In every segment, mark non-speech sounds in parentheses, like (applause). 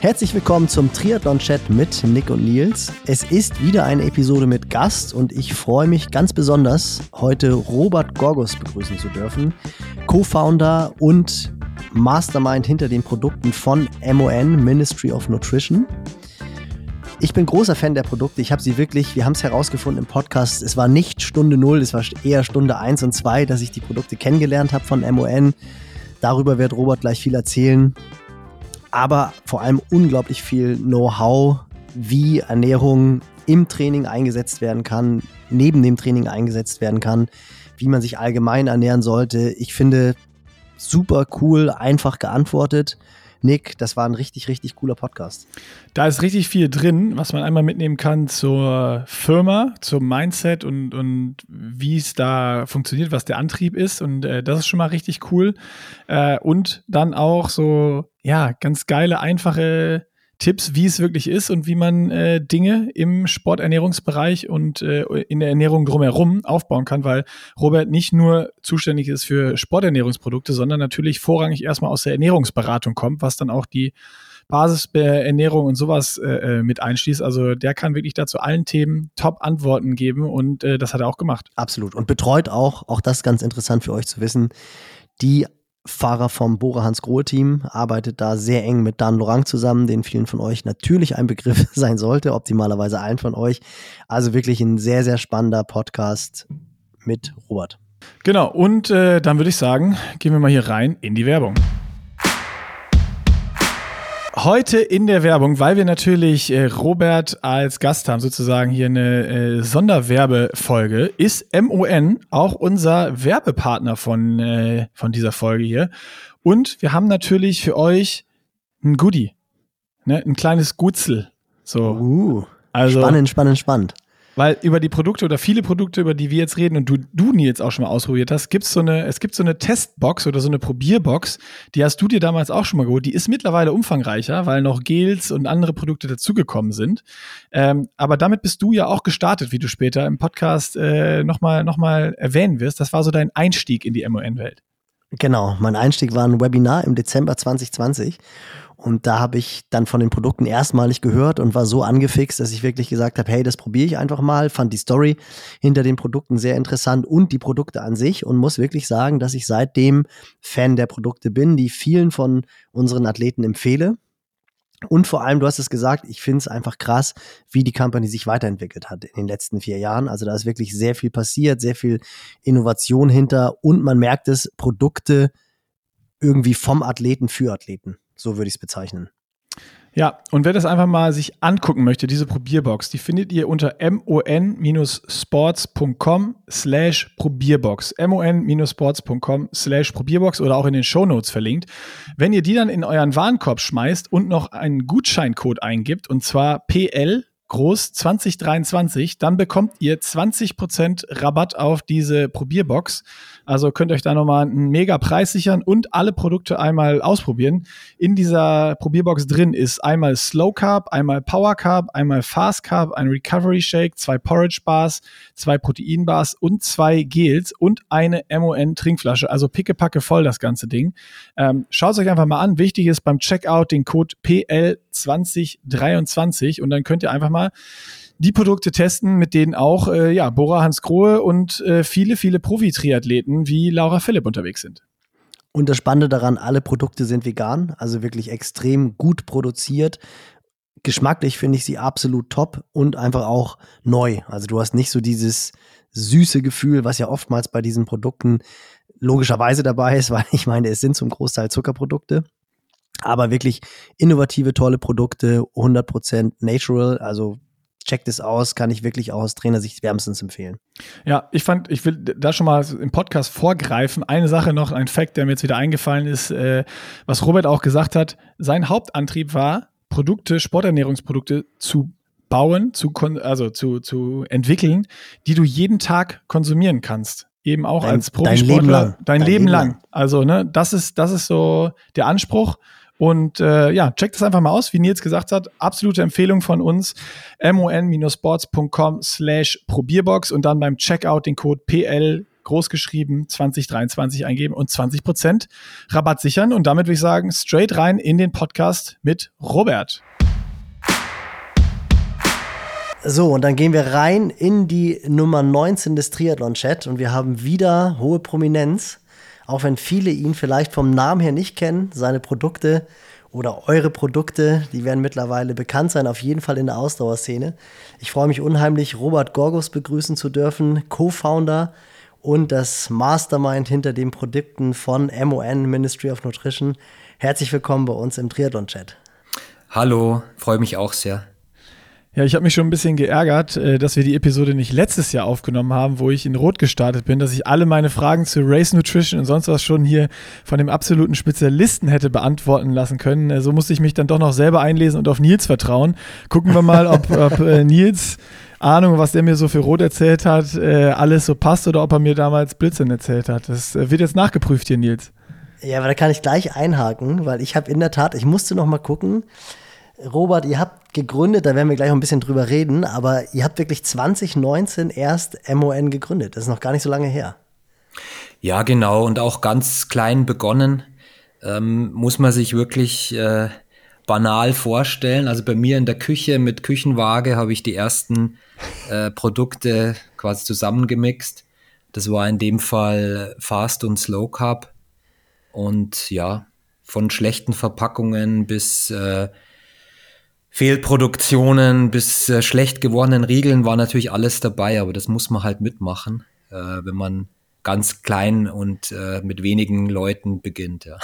Herzlich willkommen zum Triathlon-Chat mit Nick und Nils. Es ist wieder eine Episode mit Gast und ich freue mich ganz besonders, heute Robert Gorgos begrüßen zu dürfen, Co-Founder und Mastermind hinter den Produkten von MON, Ministry of Nutrition. Ich bin großer Fan der Produkte. Ich habe sie wirklich, wir haben es herausgefunden im Podcast, es war nicht Stunde 0, es war eher Stunde 1 und 2, dass ich die Produkte kennengelernt habe von MON. Darüber wird Robert gleich viel erzählen aber vor allem unglaublich viel Know-how, wie Ernährung im Training eingesetzt werden kann, neben dem Training eingesetzt werden kann, wie man sich allgemein ernähren sollte. Ich finde super cool, einfach geantwortet. Nick, das war ein richtig, richtig cooler Podcast. Da ist richtig viel drin, was man einmal mitnehmen kann zur Firma, zum Mindset und, und wie es da funktioniert, was der Antrieb ist. Und äh, das ist schon mal richtig cool. Äh, und dann auch so, ja, ganz geile, einfache Tipps, wie es wirklich ist und wie man äh, Dinge im Sporternährungsbereich und äh, in der Ernährung drumherum aufbauen kann, weil Robert nicht nur zuständig ist für Sporternährungsprodukte, sondern natürlich vorrangig erstmal aus der Ernährungsberatung kommt, was dann auch die Basisernährung und sowas äh, äh, mit einschließt. Also der kann wirklich dazu allen Themen Top-Antworten geben und äh, das hat er auch gemacht. Absolut. Und betreut auch, auch das ganz interessant für euch zu wissen, die Fahrer vom Bora Hans Grohe Team, arbeitet da sehr eng mit Dan Lorang zusammen, den vielen von euch natürlich ein Begriff (laughs) sein sollte, optimalerweise allen von euch. Also wirklich ein sehr, sehr spannender Podcast mit Robert. Genau, und äh, dann würde ich sagen, gehen wir mal hier rein in die Werbung. Heute in der Werbung, weil wir natürlich äh, Robert als Gast haben, sozusagen hier eine äh, Sonderwerbefolge, ist MON auch unser Werbepartner von, äh, von dieser Folge hier. Und wir haben natürlich für euch ein Goodie, ne? ein kleines Gutzel. So. Uh, also, spannend, spannend, spannend. Weil über die Produkte oder viele Produkte, über die wir jetzt reden und du, du Nils auch schon mal ausprobiert hast, gibt's so eine, es gibt so eine Testbox oder so eine Probierbox, die hast du dir damals auch schon mal geholt. Die ist mittlerweile umfangreicher, weil noch Gels und andere Produkte dazugekommen sind. Ähm, aber damit bist du ja auch gestartet, wie du später im Podcast äh, nochmal noch mal erwähnen wirst. Das war so dein Einstieg in die MON-Welt. Genau, mein Einstieg war ein Webinar im Dezember 2020 und da habe ich dann von den Produkten erstmalig gehört und war so angefixt, dass ich wirklich gesagt habe, hey, das probiere ich einfach mal, fand die Story hinter den Produkten sehr interessant und die Produkte an sich und muss wirklich sagen, dass ich seitdem Fan der Produkte bin, die vielen von unseren Athleten empfehle. Und vor allem, du hast es gesagt, ich finde es einfach krass, wie die Company sich weiterentwickelt hat in den letzten vier Jahren. Also da ist wirklich sehr viel passiert, sehr viel Innovation hinter und man merkt es, Produkte irgendwie vom Athleten für Athleten. So würde ich es bezeichnen. Ja, und wer das einfach mal sich angucken möchte, diese Probierbox, die findet ihr unter mon-sports.com slash Probierbox. mon-sports.com slash Probierbox oder auch in den Shownotes verlinkt. Wenn ihr die dann in euren Warenkorb schmeißt und noch einen Gutscheincode eingibt, und zwar PL groß 2023, dann bekommt ihr 20% Rabatt auf diese Probierbox. Also könnt euch da nochmal einen mega Preis sichern und alle Produkte einmal ausprobieren. In dieser Probierbox drin ist einmal Slow Carb, einmal Power Carb, einmal Fast Carb, ein Recovery Shake, zwei Porridge Bars, zwei Protein Bars und zwei Gels und eine MON Trinkflasche. Also pickepacke voll das ganze Ding. Ähm, Schaut es euch einfach mal an. Wichtig ist beim Checkout den Code PL2023 und dann könnt ihr einfach mal die Produkte testen, mit denen auch äh, ja, Bora Hans Grohe und äh, viele, viele Profi-Triathleten wie Laura Philipp unterwegs sind. Und das Spannende daran, alle Produkte sind vegan, also wirklich extrem gut produziert. Geschmacklich finde ich sie absolut top und einfach auch neu. Also du hast nicht so dieses süße Gefühl, was ja oftmals bei diesen Produkten logischerweise dabei ist, (laughs) weil ich meine, es sind zum Großteil Zuckerprodukte. Aber wirklich innovative, tolle Produkte, 100% natural, also checkt es aus, kann ich wirklich auch aus Trainersicht wärmstens empfehlen. Ja, ich fand, ich will da schon mal im Podcast vorgreifen. Eine Sache noch, ein Fact, der mir jetzt wieder eingefallen ist, äh, was Robert auch gesagt hat. Sein Hauptantrieb war, Produkte, Sporternährungsprodukte zu bauen, zu, also zu, zu entwickeln, die du jeden Tag konsumieren kannst. Eben auch dein, als Profisportler. Dein Leben lang. Dein, dein Leben, Leben lang. lang. Also, ne, das ist, das ist so der Anspruch. Und äh, ja, checkt das einfach mal aus, wie Nils gesagt hat. Absolute Empfehlung von uns. mon-sports.com slash Probierbox und dann beim Checkout den Code PL großgeschrieben 2023 eingeben und 20% Rabatt sichern. Und damit würde ich sagen, straight rein in den Podcast mit Robert. So, und dann gehen wir rein in die Nummer 19 des Triathlon-Chat und wir haben wieder hohe Prominenz, auch wenn viele ihn vielleicht vom Namen her nicht kennen. Seine Produkte oder eure Produkte, die werden mittlerweile bekannt sein, auf jeden Fall in der Ausdauerszene. Ich freue mich unheimlich, Robert Gorgos begrüßen zu dürfen, Co-Founder und das Mastermind hinter den Produkten von MON, Ministry of Nutrition. Herzlich willkommen bei uns im Triathlon-Chat. Hallo, freue mich auch sehr. Ja, ich habe mich schon ein bisschen geärgert, äh, dass wir die Episode nicht letztes Jahr aufgenommen haben, wo ich in Rot gestartet bin, dass ich alle meine Fragen zu Race Nutrition und sonst was schon hier von dem absoluten Spezialisten hätte beantworten lassen können. Äh, so musste ich mich dann doch noch selber einlesen und auf Nils vertrauen. Gucken wir mal, ob, ob äh, Nils Ahnung, was der mir so für Rot erzählt hat, alles so passt oder ob er mir damals Blödsinn erzählt hat. Das wird jetzt nachgeprüft hier, Nils. Ja, aber da kann ich gleich einhaken, weil ich habe in der Tat, ich musste noch mal gucken, Robert, ihr habt gegründet, da werden wir gleich noch ein bisschen drüber reden, aber ihr habt wirklich 2019 erst MON gegründet. Das ist noch gar nicht so lange her. Ja, genau. Und auch ganz klein begonnen. Ähm, muss man sich wirklich äh, banal vorstellen. Also bei mir in der Küche mit Küchenwaage habe ich die ersten äh, Produkte quasi zusammengemixt. Das war in dem Fall Fast und Slow Carb. Und ja, von schlechten Verpackungen bis äh, Fehlproduktionen bis äh, schlecht gewordenen Riegeln war natürlich alles dabei, aber das muss man halt mitmachen, äh, wenn man ganz klein und äh, mit wenigen Leuten beginnt. Ja.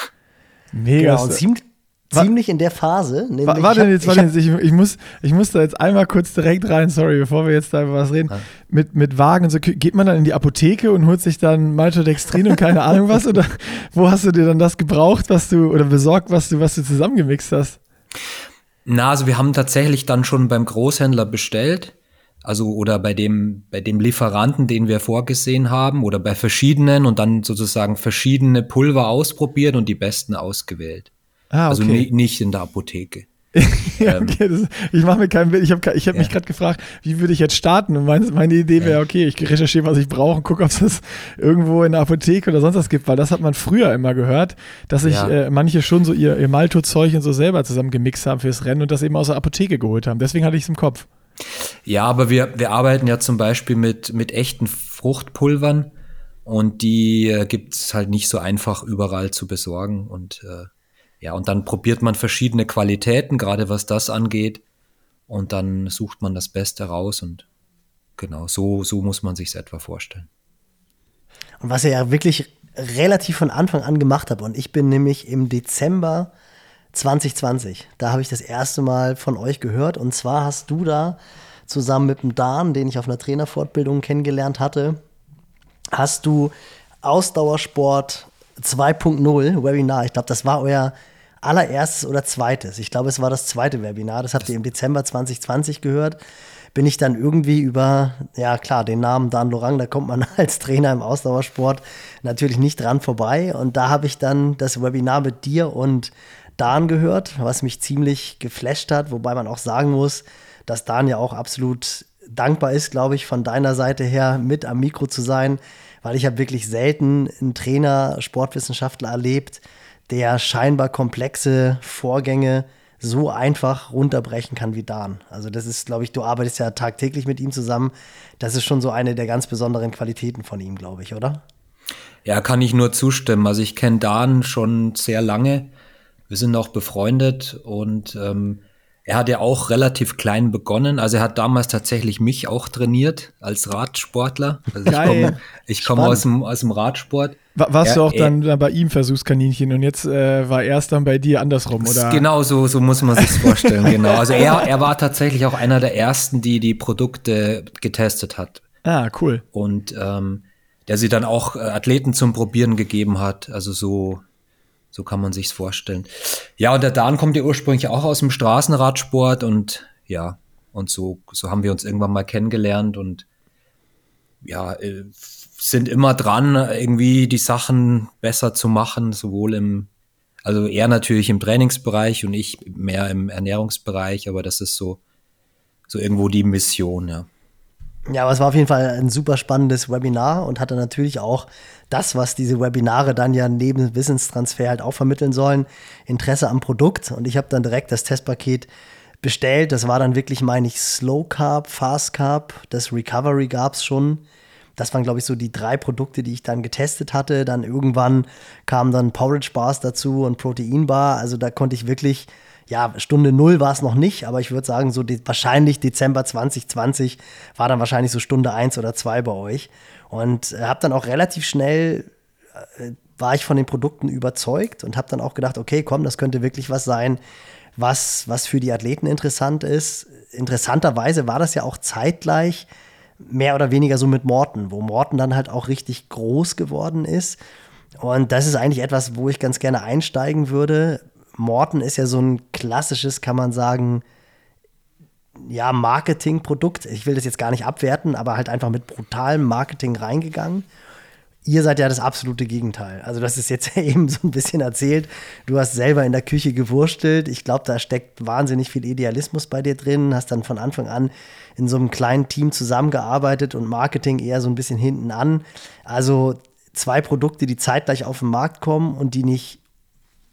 Mega. Genau, und ziemlich, ziemlich in der Phase. Nämlich warte hab, jetzt, warte jetzt, ich, ich, muss, ich muss da jetzt einmal kurz direkt rein, sorry, bevor wir jetzt da über was reden. Mit, mit Wagen so, geht man dann in die Apotheke und holt sich dann Maltodextrin und keine Ahnung was? Oder wo hast du dir dann das gebraucht, was du, oder besorgt, was du, was du zusammengemixt hast? Na, also wir haben tatsächlich dann schon beim Großhändler bestellt. Also oder bei dem, bei dem Lieferanten, den wir vorgesehen haben, oder bei verschiedenen und dann sozusagen verschiedene Pulver ausprobiert und die besten ausgewählt. Ah, also okay. Also nicht in der Apotheke. (laughs) ja, ähm, okay, das, ich mache mir kein Bild. Ich habe ich hab ja. mich gerade gefragt, wie würde ich jetzt starten? Und meine, meine Idee wäre, okay, ich recherchiere, was ich brauche und gucke, ob es das irgendwo in der Apotheke oder sonst was gibt, weil das hat man früher immer gehört, dass sich ja. äh, manche schon so ihr, ihr Malto-Zeug und so selber zusammen gemixt haben fürs Rennen und das eben aus der Apotheke geholt haben. Deswegen hatte ich es im Kopf. Ja, aber wir, wir arbeiten ja zum Beispiel mit, mit echten Fruchtpulvern und die äh, gibt es halt nicht so einfach überall zu besorgen und äh, ja, und dann probiert man verschiedene Qualitäten, gerade was das angeht. Und dann sucht man das Beste raus und genau, so, so muss man sich es etwa vorstellen. Und was ihr ja wirklich relativ von Anfang an gemacht habt, und ich bin nämlich im Dezember 2020, da habe ich das erste Mal von euch gehört. Und zwar hast du da zusammen mit dem Dan, den ich auf einer Trainerfortbildung kennengelernt hatte, hast du Ausdauersport 2.0 Webinar. Ich glaube, das war euer allererstes oder zweites. Ich glaube, es war das zweite Webinar. Das habt ihr im Dezember 2020 gehört. Bin ich dann irgendwie über, ja klar, den Namen Dan Lorang, da kommt man (laughs) als Trainer im Ausdauersport natürlich nicht dran vorbei. Und da habe ich dann das Webinar mit dir und Dan gehört, was mich ziemlich geflasht hat, wobei man auch sagen muss, dass Dan ja auch absolut dankbar ist, glaube ich, von deiner Seite her mit am Mikro zu sein weil ich habe wirklich selten einen Trainer, Sportwissenschaftler erlebt, der scheinbar komplexe Vorgänge so einfach runterbrechen kann wie Dan. Also das ist, glaube ich, du arbeitest ja tagtäglich mit ihm zusammen. Das ist schon so eine der ganz besonderen Qualitäten von ihm, glaube ich, oder? Ja, kann ich nur zustimmen. Also ich kenne Dan schon sehr lange. Wir sind auch befreundet und ähm, er hat ja auch relativ klein begonnen. Also er hat damals tatsächlich mich auch trainiert als Radsportler. Also ich komme komm aus, dem, aus dem Radsport. Warst er, du auch dann, dann bei ihm Versuchskaninchen und jetzt äh, war er es dann bei dir andersrum, oder? Genau, so, so muss man sich vorstellen, genau. Also er, (laughs) er war tatsächlich auch einer der ersten, die die Produkte getestet hat. Ah, cool. Und ähm, der sie dann auch äh, Athleten zum Probieren gegeben hat. Also so, so kann man sich's vorstellen. Ja, und der Dan kommt ja ursprünglich auch aus dem Straßenradsport und ja, und so, so haben wir uns irgendwann mal kennengelernt und ja, äh, sind immer dran, irgendwie die Sachen besser zu machen, sowohl im, also er natürlich im Trainingsbereich und ich mehr im Ernährungsbereich, aber das ist so, so irgendwo die Mission, ja. Ja, aber es war auf jeden Fall ein super spannendes Webinar und hatte natürlich auch das, was diese Webinare dann ja neben Wissenstransfer halt auch vermitteln sollen, Interesse am Produkt. Und ich habe dann direkt das Testpaket bestellt. Das war dann wirklich, meine ich, Slow Carb, Fast Carb, das Recovery gab es schon. Das waren, glaube ich, so die drei Produkte, die ich dann getestet hatte. Dann irgendwann kamen dann Porridge Bars dazu und Protein Bar. Also da konnte ich wirklich ja, Stunde Null war es noch nicht, aber ich würde sagen, so de wahrscheinlich Dezember 2020 war dann wahrscheinlich so Stunde eins oder zwei bei euch. Und äh, habe dann auch relativ schnell, äh, war ich von den Produkten überzeugt und habe dann auch gedacht, okay, komm, das könnte wirklich was sein, was, was für die Athleten interessant ist. Interessanterweise war das ja auch zeitgleich mehr oder weniger so mit Morten, wo Morten dann halt auch richtig groß geworden ist. Und das ist eigentlich etwas, wo ich ganz gerne einsteigen würde. Morten ist ja so ein klassisches, kann man sagen, ja, Marketingprodukt. Ich will das jetzt gar nicht abwerten, aber halt einfach mit brutalem Marketing reingegangen. Ihr seid ja das absolute Gegenteil. Also, das ist jetzt (laughs) eben so ein bisschen erzählt. Du hast selber in der Küche gewurstelt. Ich glaube, da steckt wahnsinnig viel Idealismus bei dir drin. Hast dann von Anfang an in so einem kleinen Team zusammengearbeitet und Marketing eher so ein bisschen hinten an. Also, zwei Produkte, die zeitgleich auf den Markt kommen und die nicht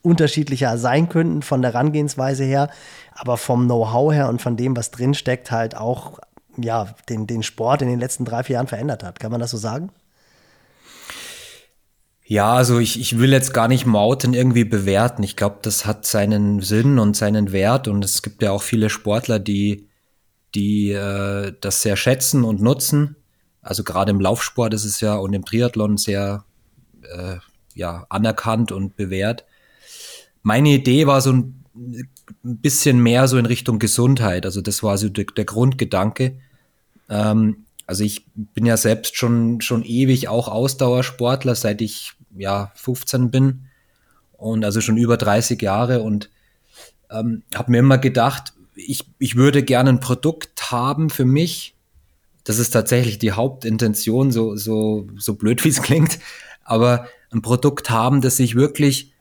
unterschiedlicher sein könnten von der Herangehensweise her, aber vom Know-how her und von dem, was drinsteckt, halt auch ja, den, den Sport in den letzten drei, vier Jahren verändert hat. Kann man das so sagen? Ja, also ich, ich will jetzt gar nicht Mauten irgendwie bewerten. Ich glaube, das hat seinen Sinn und seinen Wert und es gibt ja auch viele Sportler, die, die äh, das sehr schätzen und nutzen. Also gerade im Laufsport ist es ja und im Triathlon sehr äh, ja, anerkannt und bewährt meine Idee war so ein bisschen mehr so in Richtung Gesundheit. Also das war so der, der Grundgedanke. Ähm, also ich bin ja selbst schon, schon ewig auch Ausdauersportler, seit ich ja 15 bin und also schon über 30 Jahre und ähm, habe mir immer gedacht, ich, ich würde gerne ein Produkt haben für mich. Das ist tatsächlich die Hauptintention, so, so, so blöd (laughs) wie es klingt, aber ein Produkt haben, das sich wirklich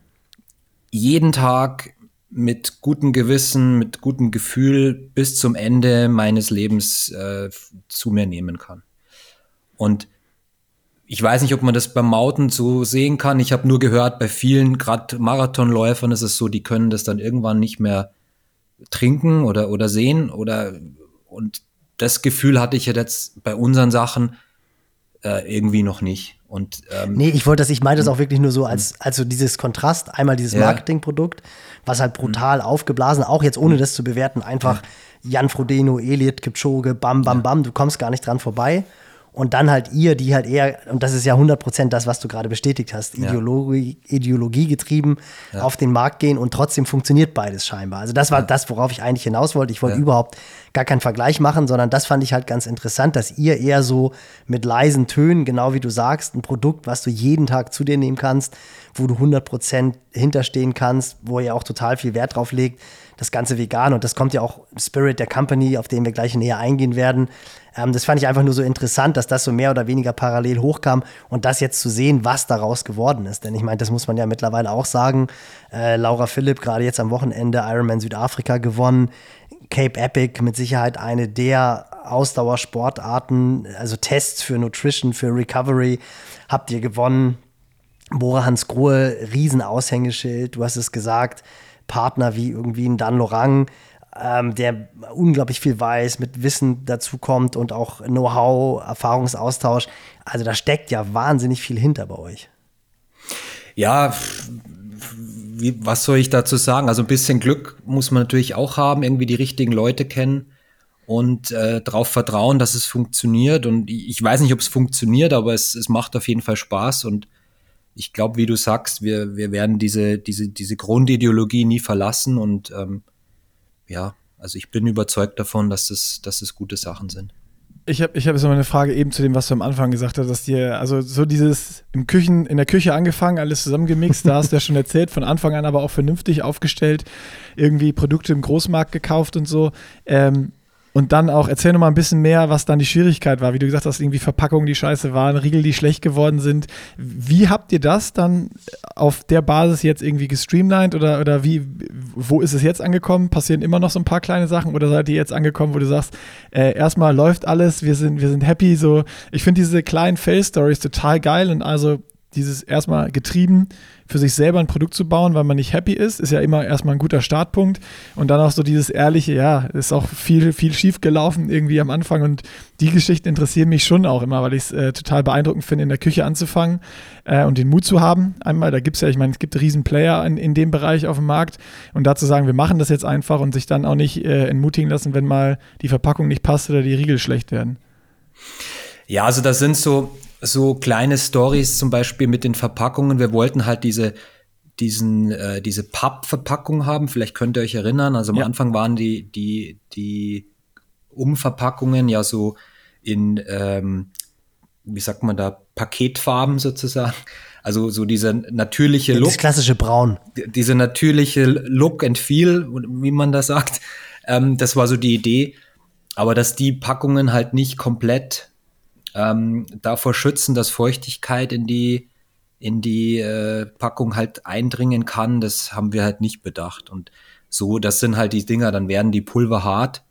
jeden Tag mit gutem Gewissen, mit gutem Gefühl bis zum Ende meines Lebens äh, zu mir nehmen kann. Und ich weiß nicht, ob man das beim Mauten so sehen kann. Ich habe nur gehört, bei vielen, gerade Marathonläufern ist es so, die können das dann irgendwann nicht mehr trinken oder, oder sehen. Oder und das Gefühl hatte ich jetzt bei unseren Sachen äh, irgendwie noch nicht. Und, ähm, nee, ich wollte das, ich meine das auch wirklich nur so als, als so dieses Kontrast, einmal dieses Marketingprodukt, was halt brutal mhm. aufgeblasen, auch jetzt ohne mhm. das zu bewerten, einfach Jan Frodeno, Elliot, Kipchoge, bam, bam, bam, du kommst gar nicht dran vorbei. Und dann halt ihr, die halt eher, und das ist ja 100% das, was du gerade bestätigt hast, Ideologie, Ideologie getrieben ja. auf den Markt gehen und trotzdem funktioniert beides scheinbar. Also das war ja. das, worauf ich eigentlich hinaus wollte. Ich wollte ja. überhaupt gar keinen Vergleich machen, sondern das fand ich halt ganz interessant, dass ihr eher so mit leisen Tönen, genau wie du sagst, ein Produkt, was du jeden Tag zu dir nehmen kannst, wo du 100% hinterstehen kannst, wo ihr auch total viel Wert drauf legt, das Ganze vegan und das kommt ja auch im Spirit der Company, auf den wir gleich näher eingehen werden. Ähm, das fand ich einfach nur so interessant, dass das so mehr oder weniger parallel hochkam und das jetzt zu sehen, was daraus geworden ist. Denn ich meine, das muss man ja mittlerweile auch sagen. Äh, Laura Philipp gerade jetzt am Wochenende Ironman Südafrika gewonnen. Cape Epic mit Sicherheit eine der Ausdauersportarten, also Tests für Nutrition, für Recovery habt ihr gewonnen. Bora Hans Grohe, Riesenaushängeschild, du hast es gesagt, Partner wie irgendwie ein Dan Lorang, ähm, der unglaublich viel weiß, mit Wissen dazu kommt und auch Know-how, Erfahrungsaustausch. Also da steckt ja wahnsinnig viel hinter bei euch. Ja, wie, was soll ich dazu sagen? Also ein bisschen Glück muss man natürlich auch haben, irgendwie die richtigen Leute kennen und äh, darauf vertrauen, dass es funktioniert. Und ich weiß nicht, ob es funktioniert, aber es, es macht auf jeden Fall Spaß und ich glaube, wie du sagst, wir, wir werden diese, diese, diese Grundideologie nie verlassen und ähm, ja, also ich bin überzeugt davon, dass das, dass das gute Sachen sind. Ich habe ich hab jetzt noch eine Frage eben zu dem, was du am Anfang gesagt hast, dass dir, also so dieses im Küchen, in der Küche angefangen, alles zusammengemixt, da hast du ja schon erzählt, von Anfang an aber auch vernünftig aufgestellt, irgendwie Produkte im Großmarkt gekauft und so. Ähm, Und dann auch, erzähl noch mal ein bisschen mehr, was dann die Schwierigkeit war. Wie du gesagt hast, irgendwie Verpackungen, die scheiße waren, Riegel, die schlecht geworden sind. Wie habt ihr das dann auf der Basis jetzt irgendwie gestreamlined oder, oder wie, wo ist es jetzt angekommen? Passieren immer noch so ein paar kleine Sachen oder seid ihr jetzt angekommen, wo du sagst, äh, erstmal läuft alles, wir sind, wir sind happy, so. Ich finde diese kleinen Fail-Stories total geil und also dieses erstmal getrieben, für sich selber ein Produkt zu bauen, weil man nicht happy ist, ist ja immer erstmal ein guter Startpunkt. Und dann auch so dieses ehrliche, ja, ist auch viel, viel schief gelaufen irgendwie am Anfang. Und die Geschichten interessieren mich schon auch immer, weil ich es äh, total beeindruckend finde, in der Küche anzufangen äh, und den Mut zu haben. Einmal, da gibt es ja, ich meine, es gibt riesen Player in, in dem Bereich auf dem Markt. Und dazu sagen, wir machen das jetzt einfach und sich dann auch nicht äh, entmutigen lassen, wenn mal die Verpackung nicht passt oder die Riegel schlecht werden. Ja, also das sind so, so kleine Stories zum Beispiel mit den Verpackungen. Wir wollten halt diese diesen äh, diese Pappverpackung haben. Vielleicht könnt ihr euch erinnern. Also am ja. Anfang waren die die die Umverpackungen ja so in ähm, wie sagt man da Paketfarben sozusagen. Also so dieser natürliche Look. Das klassische Braun. Diese natürliche Look and Feel, wie man das sagt. Ähm, das war so die Idee. Aber dass die Packungen halt nicht komplett ähm, davor schützen, dass Feuchtigkeit in die in die äh, Packung halt eindringen kann, das haben wir halt nicht bedacht. Und so, das sind halt die Dinger, dann werden die Pulver hart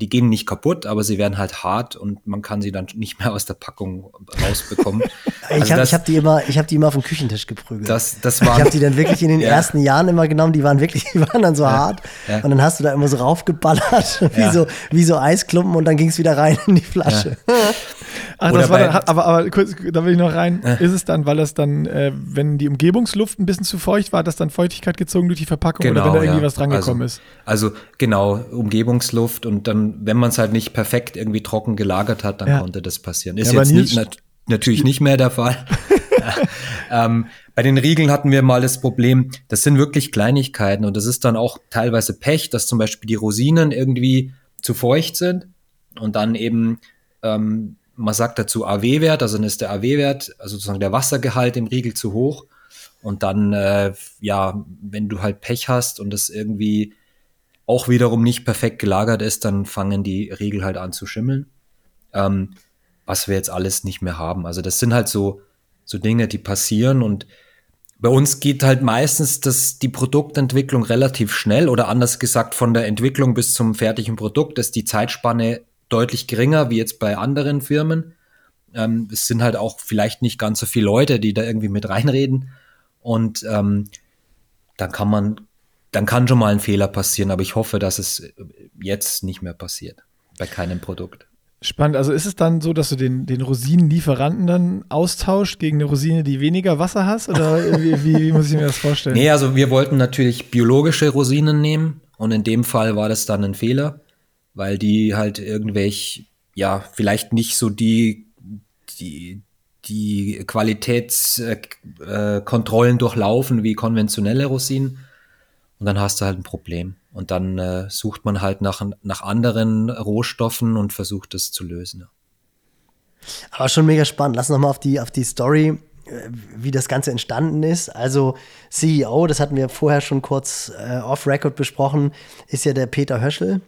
die gehen nicht kaputt, aber sie werden halt hart und man kann sie dann nicht mehr aus der Packung rausbekommen. (laughs) also ich habe hab die immer, ich habe die immer auf dem Küchentisch geprügelt. Das, das war, ich habe die dann wirklich in den (laughs) ja. ersten Jahren immer genommen. Die waren wirklich, (laughs) die waren dann so ja. hart ja. und dann hast du da immer so raufgeballert wie so wie so Eisklumpen und dann ging es wieder rein in die Flasche. Ach, das war dann, aber, aber kurz, da will ich noch rein. Ist es dann, weil das dann, äh, wenn die Umgebungsluft ein bisschen zu feucht war, dass dann Feuchtigkeit gezogen durch die Verpackung genau, oder wenn da irgendwie was drangekommen also, ist? Also genau, Umgebungsluft und dann, wenn man es halt nicht perfekt irgendwie trocken gelagert hat, dann ja. konnte das passieren. Ist ja, jetzt nicht, nat natürlich nicht mehr der Fall. (laughs) ähm, bei den Riegeln hatten wir mal das Problem, das sind wirklich Kleinigkeiten und das ist dann auch teilweise Pech, dass zum Beispiel die Rosinen irgendwie zu feucht sind und dann eben ähm, man sagt dazu AW-Wert, also dann ist der AW-Wert, also sozusagen der Wassergehalt im Riegel zu hoch. Und dann, äh, ja, wenn du halt Pech hast und das irgendwie auch wiederum nicht perfekt gelagert ist, dann fangen die Riegel halt an zu schimmeln. Ähm, was wir jetzt alles nicht mehr haben. Also das sind halt so, so Dinge, die passieren und bei uns geht halt meistens das, die Produktentwicklung relativ schnell oder anders gesagt von der Entwicklung bis zum fertigen Produkt ist die Zeitspanne deutlich geringer wie jetzt bei anderen Firmen. Ähm, es sind halt auch vielleicht nicht ganz so viele Leute, die da irgendwie mit reinreden. Und ähm, dann kann man, dann kann schon mal ein Fehler passieren, aber ich hoffe, dass es jetzt nicht mehr passiert bei keinem Produkt. Spannend. Also ist es dann so, dass du den, den Rosinenlieferanten dann austauscht gegen eine Rosine, die weniger Wasser hast? Oder wie, wie, wie, muss ich mir das vorstellen? Nee, also wir wollten natürlich biologische Rosinen nehmen und in dem Fall war das dann ein Fehler weil die halt irgendwelche, ja, vielleicht nicht so die, die, die Qualitätskontrollen äh, durchlaufen wie konventionelle Rosinen. Und dann hast du halt ein Problem. Und dann äh, sucht man halt nach, nach anderen Rohstoffen und versucht es zu lösen. Aber schon mega spannend. Lass noch mal auf die, auf die Story, äh, wie das Ganze entstanden ist. Also CEO, das hatten wir vorher schon kurz äh, off-Record besprochen, ist ja der Peter Höschel.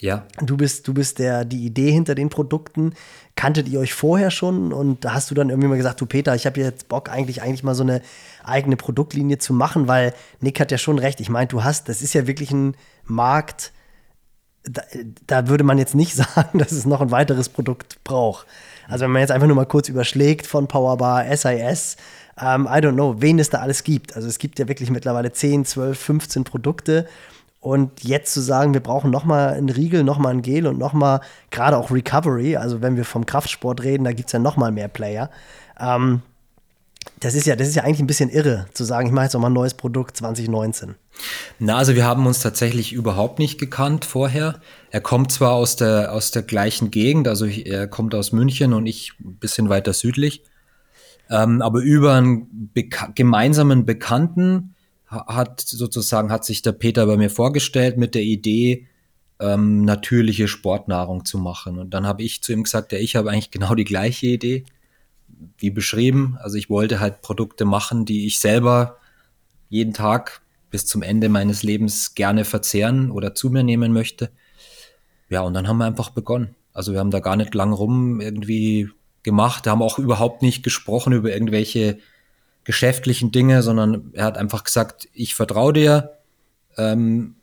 Ja. Du bist, du bist der, die Idee hinter den Produkten. Kanntet ihr euch vorher schon und hast du dann irgendwie mal gesagt, du Peter, ich habe jetzt Bock, eigentlich, eigentlich mal so eine eigene Produktlinie zu machen, weil Nick hat ja schon recht. Ich meine, du hast, das ist ja wirklich ein Markt, da, da, würde man jetzt nicht (laughs) sagen, dass es noch ein weiteres Produkt braucht. Also wenn man jetzt einfach nur mal kurz überschlägt von Powerbar, SIS, ähm, I don't know, wen es da alles gibt. Also es gibt ja wirklich mittlerweile 10, 12, 15 Produkte und jetzt zu sagen, wir brauchen nochmal einen Riegel, nochmal ein Gel und nochmal gerade auch Recovery, also wenn wir vom Kraftsport reden, da gibt es ja nochmal mehr Player. Ähm, das ist ja, das ist ja eigentlich ein bisschen irre, zu sagen, ich mache jetzt nochmal ein neues Produkt 2019. Na, also wir haben uns tatsächlich überhaupt nicht gekannt vorher. Er kommt zwar aus der, aus der gleichen Gegend, also er kommt aus München und ich ein bisschen weiter südlich, ähm, aber über einen beka gemeinsamen Bekannten hat sozusagen, hat sich der Peter bei mir vorgestellt mit der Idee, ähm, natürliche Sportnahrung zu machen. Und dann habe ich zu ihm gesagt, ja, ich habe eigentlich genau die gleiche Idee, wie beschrieben. Also ich wollte halt Produkte machen, die ich selber jeden Tag bis zum Ende meines Lebens gerne verzehren oder zu mir nehmen möchte. ja, und dann haben wir einfach begonnen. Also wir haben da gar nicht lang rum irgendwie gemacht, haben auch überhaupt nicht gesprochen über irgendwelche geschäftlichen Dinge, sondern er hat einfach gesagt, ich vertraue dir, ähm,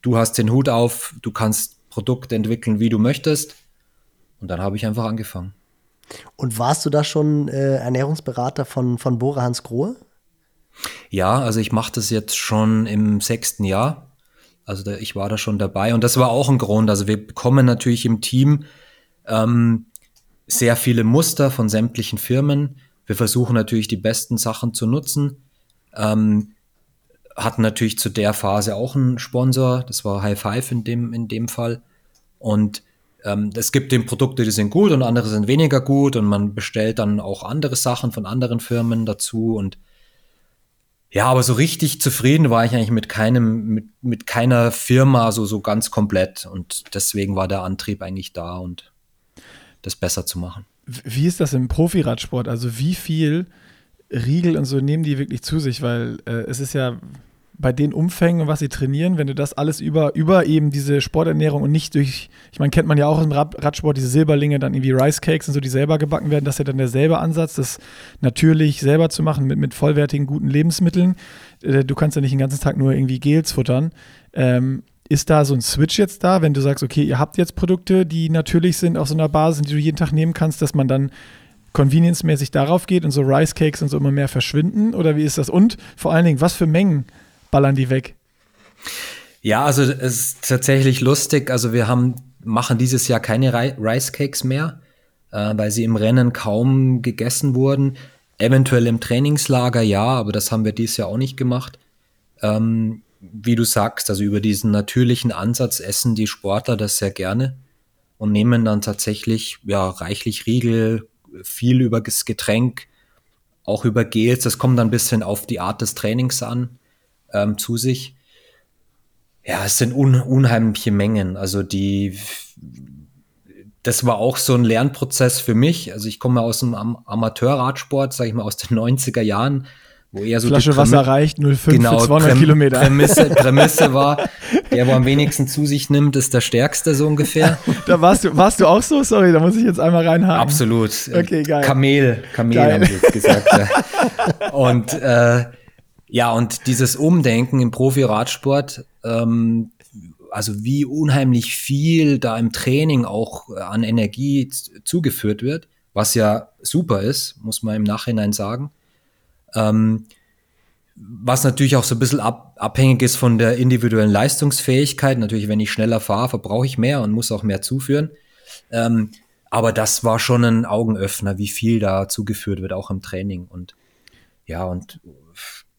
du hast den Hut auf, du kannst Produkte entwickeln, wie du möchtest. Und dann habe ich einfach angefangen. Und warst du da schon äh, Ernährungsberater von, von Bora Hans Grohe? Ja, also ich mache das jetzt schon im sechsten Jahr. Also da, ich war da schon dabei und das war auch ein Grund. Also wir bekommen natürlich im Team ähm, sehr viele Muster von sämtlichen Firmen. Wir versuchen natürlich die besten Sachen zu nutzen. Ähm, hatten natürlich zu der Phase auch einen Sponsor, das war High Five in dem, in dem Fall. Und ähm, es gibt eben Produkte, die sind gut und andere sind weniger gut und man bestellt dann auch andere Sachen von anderen Firmen dazu und ja, aber so richtig zufrieden war ich eigentlich mit keinem, mit, mit keiner Firma so, so ganz komplett und deswegen war der Antrieb eigentlich da und das besser zu machen. Wie ist das im Profiradsport? Also wie viel Riegel und so nehmen die wirklich zu sich? Weil äh, es ist ja bei den Umfängen, was sie trainieren, wenn du das alles über, über eben diese Sporternährung und nicht durch, ich meine, kennt man ja auch im Radsport, diese Silberlinge, dann irgendwie Rice Cakes und so, die selber gebacken werden, das ist ja dann derselbe Ansatz, das natürlich selber zu machen mit, mit vollwertigen, guten Lebensmitteln. Äh, du kannst ja nicht den ganzen Tag nur irgendwie Gels futtern. Ähm, ist da so ein Switch jetzt da, wenn du sagst, okay, ihr habt jetzt Produkte, die natürlich sind auf so einer Basis, die du jeden Tag nehmen kannst, dass man dann convenience-mäßig darauf geht und so Rice Cakes und so immer mehr verschwinden? Oder wie ist das? Und vor allen Dingen, was für Mengen ballern die weg? Ja, also es ist tatsächlich lustig. Also wir haben, machen dieses Jahr keine Rice Cakes mehr, äh, weil sie im Rennen kaum gegessen wurden. Eventuell im Trainingslager ja, aber das haben wir dieses Jahr auch nicht gemacht. Ähm, wie du sagst, also über diesen natürlichen Ansatz essen die Sportler das sehr gerne und nehmen dann tatsächlich ja reichlich Riegel, viel über das Getränk, auch über Gels. Das kommt dann ein bisschen auf die Art des Trainings an, ähm, zu sich. Ja, es sind un unheimliche Mengen. Also die, das war auch so ein Lernprozess für mich. Also ich komme aus dem Am Amateurradsport, sage ich mal, aus den 90er Jahren wo eher so Flasche Wasser reicht, 0,5 genau, für 200 Präm Kilometer. Prämisse, (laughs) Prämisse war, der, wo am wenigsten zu sich nimmt, ist der Stärkste so ungefähr. (laughs) da warst du, warst du auch so? Sorry, da muss ich jetzt einmal reinhaken. Absolut. Okay, geil. Kamel, Kamel geil. haben wir gesagt. Ja. (laughs) Und äh, ja, und dieses Umdenken im Profi-Radsport, ähm, also wie unheimlich viel da im Training auch an Energie zugeführt wird, was ja super ist, muss man im Nachhinein sagen. Ähm, was natürlich auch so ein bisschen ab, abhängig ist von der individuellen Leistungsfähigkeit. Natürlich, wenn ich schneller fahre, verbrauche ich mehr und muss auch mehr zuführen. Ähm, aber das war schon ein Augenöffner, wie viel da zugeführt wird, auch im Training. Und ja, und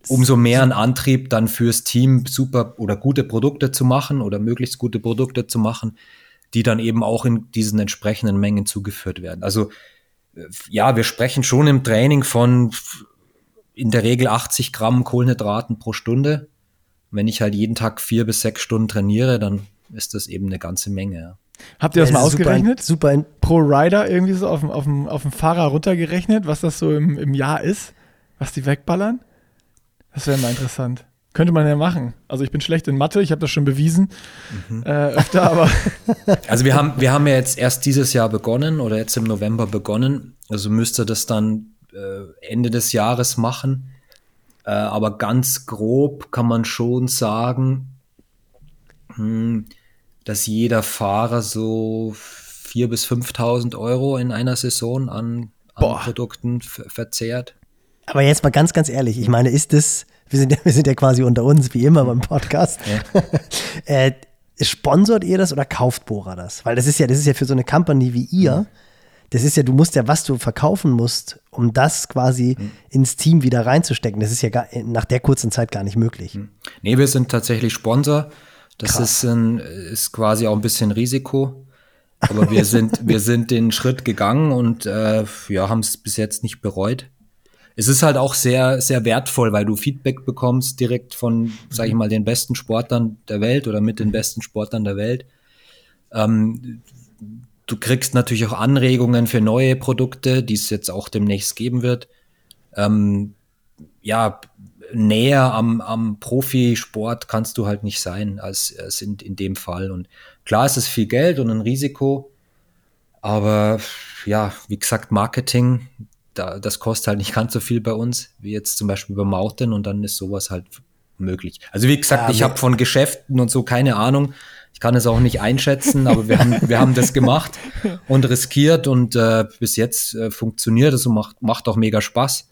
umso mehr ein Antrieb dann fürs Team super oder gute Produkte zu machen oder möglichst gute Produkte zu machen, die dann eben auch in diesen entsprechenden Mengen zugeführt werden. Also ja, wir sprechen schon im Training von in der Regel 80 Gramm Kohlenhydraten pro Stunde. Wenn ich halt jeden Tag vier bis sechs Stunden trainiere, dann ist das eben eine ganze Menge. Ja. Habt ihr das ja, mal ausgerechnet? Super, super pro Rider irgendwie so auf dem, auf dem, auf dem Fahrer runtergerechnet, was das so im, im Jahr ist, was die wegballern? Das wäre mal interessant. Könnte man ja machen. Also ich bin schlecht in Mathe, ich habe das schon bewiesen. Mhm. Äh, öfter, aber. (laughs) Also wir haben, wir haben ja jetzt erst dieses Jahr begonnen oder jetzt im November begonnen. Also müsste das dann äh, Ende des Jahres machen. Äh, aber ganz grob kann man schon sagen, hm, dass jeder Fahrer so 4.000 bis 5.000 Euro in einer Saison an, an Produkten verzehrt. Aber jetzt mal ganz, ganz ehrlich, ich meine, ist das, wir sind, (laughs) wir sind ja quasi unter uns, wie immer beim Podcast. Ja. (laughs) äh, sponsort ihr das oder kauft Bora das? Weil das ist ja, das ist ja für so eine Company wie ihr, mhm das ist ja, du musst ja, was du verkaufen musst, um das quasi mhm. ins Team wieder reinzustecken. Das ist ja gar, nach der kurzen Zeit gar nicht möglich. Mhm. Nee, wir sind tatsächlich Sponsor. Das ist, ein, ist quasi auch ein bisschen Risiko. Aber wir (laughs) sind, wir sind den Schritt gegangen und äh, ja, haben es bis jetzt nicht bereut. Es ist halt auch sehr, sehr wertvoll, weil du Feedback bekommst direkt von, sag ich mal, den besten Sportlern der Welt oder mit den besten Sportlern der Welt. Ähm, du kriegst natürlich auch Anregungen für neue Produkte, die es jetzt auch demnächst geben wird. Ähm, ja, näher am, am Profisport kannst du halt nicht sein als, als in, in dem Fall. Und klar ist es viel Geld und ein Risiko, aber ja, wie gesagt, Marketing, da, das kostet halt nicht ganz so viel bei uns, wie jetzt zum Beispiel bei Mountain und dann ist sowas halt möglich. Also wie gesagt, ja, ich habe von Geschäften und so keine Ahnung. Ich kann es auch nicht einschätzen, aber wir haben, wir haben das gemacht (laughs) und riskiert und äh, bis jetzt äh, funktioniert es und macht, macht auch mega Spaß.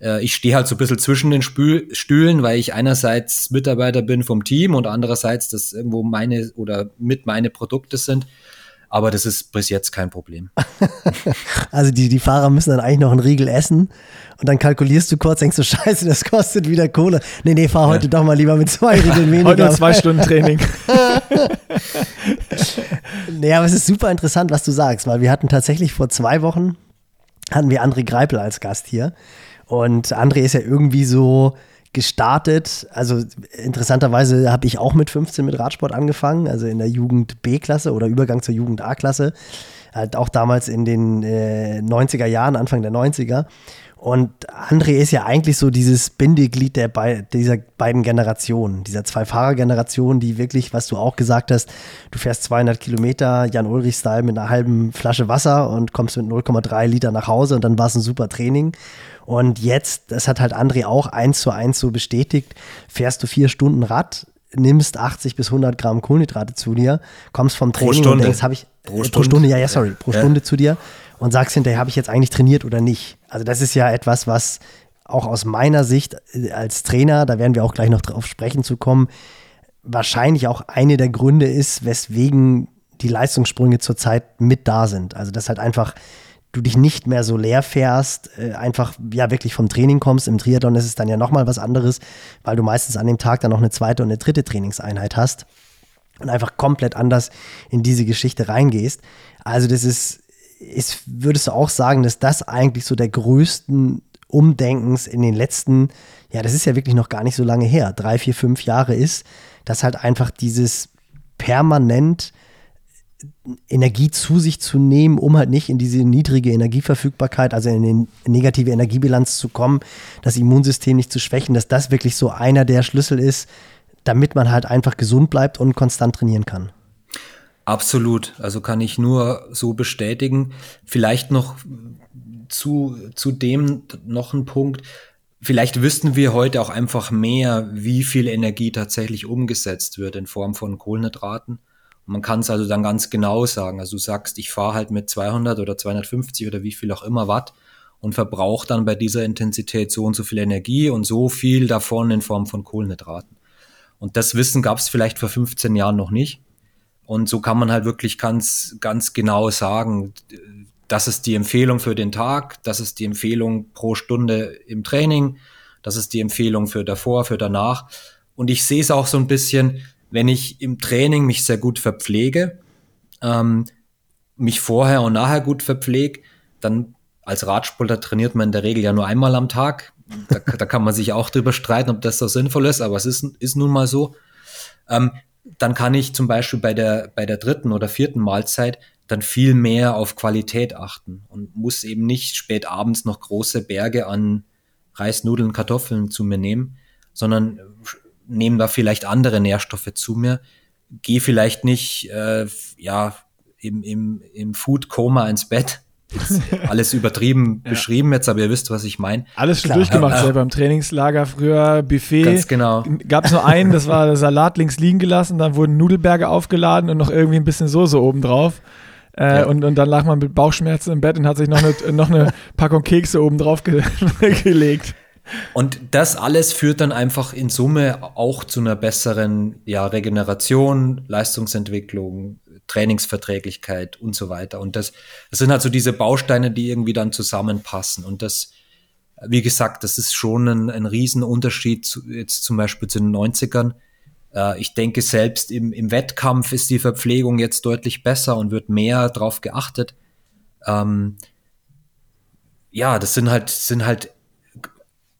Äh, ich stehe halt so ein bisschen zwischen den Spül Stühlen, weil ich einerseits Mitarbeiter bin vom Team und andererseits das irgendwo meine oder mit meine Produkte sind. Aber das ist bis jetzt kein Problem. (laughs) also die, die Fahrer müssen dann eigentlich noch einen Riegel essen und dann kalkulierst du kurz, denkst du, (laughs) scheiße, das kostet wieder Kohle. Nee, nee, fahr ja. heute doch mal lieber mit zwei (laughs) Riegeln weniger. heute zwei Stunden Training. nee, aber es ist super interessant, was du sagst, weil wir hatten tatsächlich vor zwei Wochen, hatten wir André Greipel als Gast hier. Und André ist ja irgendwie so, gestartet. Also interessanterweise habe ich auch mit 15 mit Radsport angefangen, also in der Jugend B-Klasse oder Übergang zur Jugend A-Klasse. Halt auch damals in den äh, 90er Jahren, Anfang der 90er. Und André ist ja eigentlich so dieses Bindeglied der Be dieser beiden Generationen, dieser zwei Fahrergenerationen, die wirklich, was du auch gesagt hast, du fährst 200 Kilometer Jan-Ulrich-Style mit einer halben Flasche Wasser und kommst mit 0,3 Liter nach Hause und dann war es ein super Training. Und jetzt, das hat halt André auch eins zu eins so bestätigt, fährst du vier Stunden Rad, nimmst 80 bis 100 Gramm Kohlenhydrate zu dir, kommst vom Training und denkst, habe ich pro, äh, pro Stunde, ja, ja, sorry, pro ja. Stunde zu dir und sagst hinterher, habe ich jetzt eigentlich trainiert oder nicht? Also das ist ja etwas, was auch aus meiner Sicht äh, als Trainer, da werden wir auch gleich noch drauf sprechen zu kommen, wahrscheinlich auch eine der Gründe ist, weswegen die Leistungssprünge zurzeit mit da sind. Also das halt einfach du dich nicht mehr so leer fährst, äh, einfach ja wirklich vom Training kommst. Im Triathlon ist es dann ja nochmal was anderes, weil du meistens an dem Tag dann noch eine zweite und eine dritte Trainingseinheit hast und einfach komplett anders in diese Geschichte reingehst. Also das ist, ist würdest du auch sagen, dass das eigentlich so der größten Umdenkens in den letzten, ja, das ist ja wirklich noch gar nicht so lange her, drei, vier, fünf Jahre ist, dass halt einfach dieses permanent Energie zu sich zu nehmen, um halt nicht in diese niedrige Energieverfügbarkeit, also in eine negative Energiebilanz zu kommen, das Immunsystem nicht zu schwächen, dass das wirklich so einer der Schlüssel ist, damit man halt einfach gesund bleibt und konstant trainieren kann. Absolut, also kann ich nur so bestätigen. Vielleicht noch zu, zu dem noch ein Punkt. Vielleicht wüssten wir heute auch einfach mehr, wie viel Energie tatsächlich umgesetzt wird in Form von Kohlenhydraten man kann es also dann ganz genau sagen. Also du sagst, ich fahre halt mit 200 oder 250 oder wie viel auch immer Watt und verbrauche dann bei dieser Intensität so und so viel Energie und so viel davon in Form von Kohlenhydraten. Und das Wissen gab es vielleicht vor 15 Jahren noch nicht. Und so kann man halt wirklich ganz, ganz genau sagen, das ist die Empfehlung für den Tag, das ist die Empfehlung pro Stunde im Training, das ist die Empfehlung für davor, für danach. Und ich sehe es auch so ein bisschen, wenn ich im Training mich sehr gut verpflege, ähm, mich vorher und nachher gut verpflege, dann als Radsportler trainiert man in der Regel ja nur einmal am Tag. Da, (laughs) da kann man sich auch drüber streiten, ob das so sinnvoll ist, aber es ist, ist nun mal so. Ähm, dann kann ich zum Beispiel bei der, bei der dritten oder vierten Mahlzeit dann viel mehr auf Qualität achten und muss eben nicht spät abends noch große Berge an Reis, Nudeln, Kartoffeln zu mir nehmen, sondern nehme da vielleicht andere Nährstoffe zu mir, gehe vielleicht nicht äh, ja im, im, im Food-Koma ins Bett. (laughs) Alles übertrieben ja. beschrieben jetzt, aber ihr wisst, was ich meine. Alles schon Klar. durchgemacht, ja, selber im Trainingslager früher, Buffet. Ganz genau. Gab es nur einen, das war der Salat links liegen gelassen, dann wurden Nudelberge aufgeladen und noch irgendwie ein bisschen Soße obendrauf. Äh, ja. und, und dann lag man mit Bauchschmerzen im Bett und hat sich noch eine, noch eine Packung Kekse oben drauf ge (laughs) gelegt. Und das alles führt dann einfach in Summe auch zu einer besseren ja, Regeneration, Leistungsentwicklung, Trainingsverträglichkeit und so weiter. Und das, das sind halt so diese Bausteine, die irgendwie dann zusammenpassen. Und das, wie gesagt, das ist schon ein, ein Riesenunterschied zu, jetzt zum Beispiel zu den 90ern. Äh, ich denke, selbst im, im Wettkampf ist die Verpflegung jetzt deutlich besser und wird mehr drauf geachtet. Ähm, ja, das sind halt, sind halt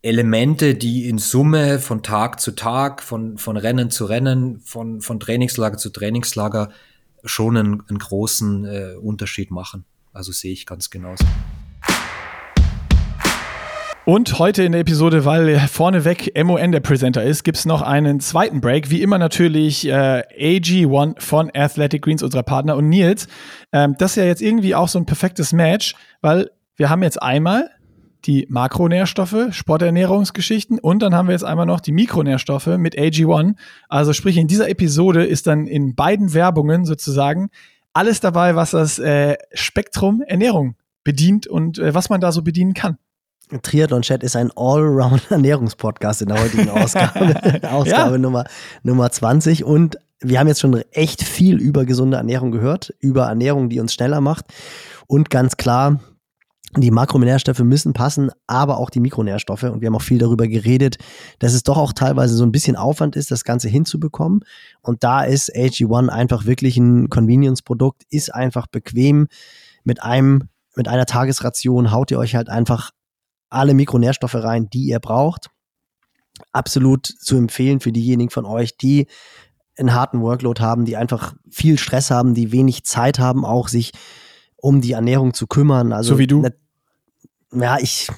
Elemente, die in Summe von Tag zu Tag, von, von Rennen zu Rennen, von, von Trainingslager zu Trainingslager schon einen, einen großen äh, Unterschied machen. Also sehe ich ganz genauso. Und heute in der Episode, weil vorneweg MON der Presenter ist, gibt's noch einen zweiten Break. Wie immer natürlich äh, AG1 von Athletic Greens, unserer Partner. Und Nils, ähm, das ist ja jetzt irgendwie auch so ein perfektes Match, weil wir haben jetzt einmal die Makronährstoffe, Sporternährungsgeschichten und dann haben wir jetzt einmal noch die Mikronährstoffe mit AG1. Also sprich, in dieser Episode ist dann in beiden Werbungen sozusagen alles dabei, was das äh, Spektrum Ernährung bedient und äh, was man da so bedienen kann. Triathlon Chat ist ein Allround (laughs) Ernährungspodcast in der heutigen Ausgabe, (laughs) (laughs) Ausgabe ja. Nummer, Nummer 20 und wir haben jetzt schon echt viel über gesunde Ernährung gehört, über Ernährung, die uns schneller macht und ganz klar, die Makronährstoffe müssen passen, aber auch die Mikronährstoffe. Und wir haben auch viel darüber geredet, dass es doch auch teilweise so ein bisschen Aufwand ist, das Ganze hinzubekommen. Und da ist AG1 einfach wirklich ein Convenience-Produkt, ist einfach bequem. Mit einem, mit einer Tagesration haut ihr euch halt einfach alle Mikronährstoffe rein, die ihr braucht. Absolut zu empfehlen für diejenigen von euch, die einen harten Workload haben, die einfach viel Stress haben, die wenig Zeit haben, auch sich um die Ernährung zu kümmern. Also, so wie du? Ja, ich,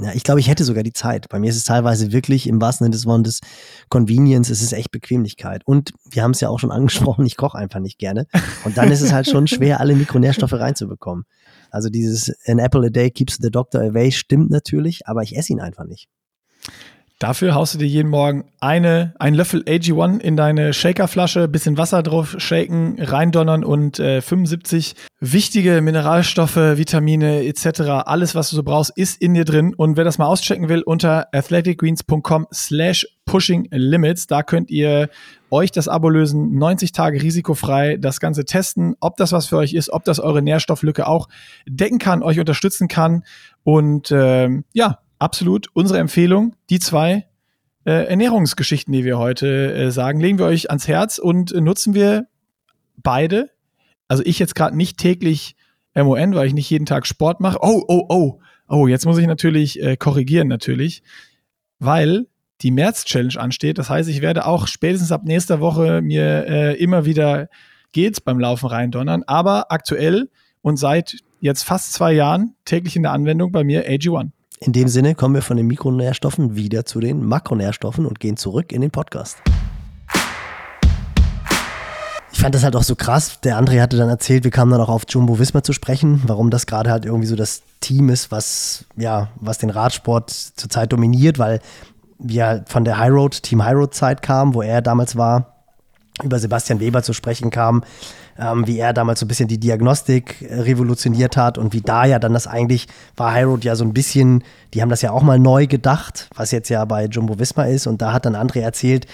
ja, ich glaube, ich hätte sogar die Zeit. Bei mir ist es teilweise wirklich im wahrsten Sinne des Wortes Convenience, es ist echt Bequemlichkeit. Und wir haben es ja auch schon (laughs) angesprochen, ich koche einfach nicht gerne. Und dann ist es halt schon schwer, alle Mikronährstoffe reinzubekommen. Also dieses An Apple a Day keeps the doctor away stimmt natürlich, aber ich esse ihn einfach nicht. Dafür haust du dir jeden Morgen eine, einen Löffel AG1 in deine Shakerflasche, bisschen Wasser drauf shaken, reindonnern und äh, 75 wichtige Mineralstoffe, Vitamine etc., alles, was du so brauchst, ist in dir drin. Und wer das mal auschecken will, unter athleticgreens.com slash pushing limits, da könnt ihr euch das Abo lösen, 90 Tage risikofrei, das Ganze testen, ob das was für euch ist, ob das eure Nährstofflücke auch decken kann, euch unterstützen kann. Und ähm, ja, absolut unsere Empfehlung. Die zwei äh, Ernährungsgeschichten, die wir heute äh, sagen, legen wir euch ans Herz und äh, nutzen wir beide. Also ich jetzt gerade nicht täglich MON, weil ich nicht jeden Tag Sport mache. Oh, oh, oh. Oh, jetzt muss ich natürlich äh, korrigieren, natürlich. Weil die März-Challenge ansteht. Das heißt, ich werde auch spätestens ab nächster Woche mir äh, immer wieder geht's beim Laufen reindonnern. Aber aktuell und seit jetzt fast zwei Jahren täglich in der Anwendung bei mir AG1. In dem Sinne kommen wir von den Mikronährstoffen wieder zu den Makronährstoffen und gehen zurück in den Podcast. Ich fand das halt auch so krass. Der André hatte dann erzählt, wir kamen dann auch auf Jumbo Wismar zu sprechen, warum das gerade halt irgendwie so das Team ist, was, ja, was den Radsport zurzeit dominiert, weil wir von der High Road, Team High Road Zeit kamen, wo er damals war, über Sebastian Weber zu sprechen kam, ähm, wie er damals so ein bisschen die Diagnostik äh, revolutioniert hat und wie da ja dann das eigentlich war Highroad ja so ein bisschen, die haben das ja auch mal neu gedacht, was jetzt ja bei Jumbo Visma ist und da hat dann André erzählt,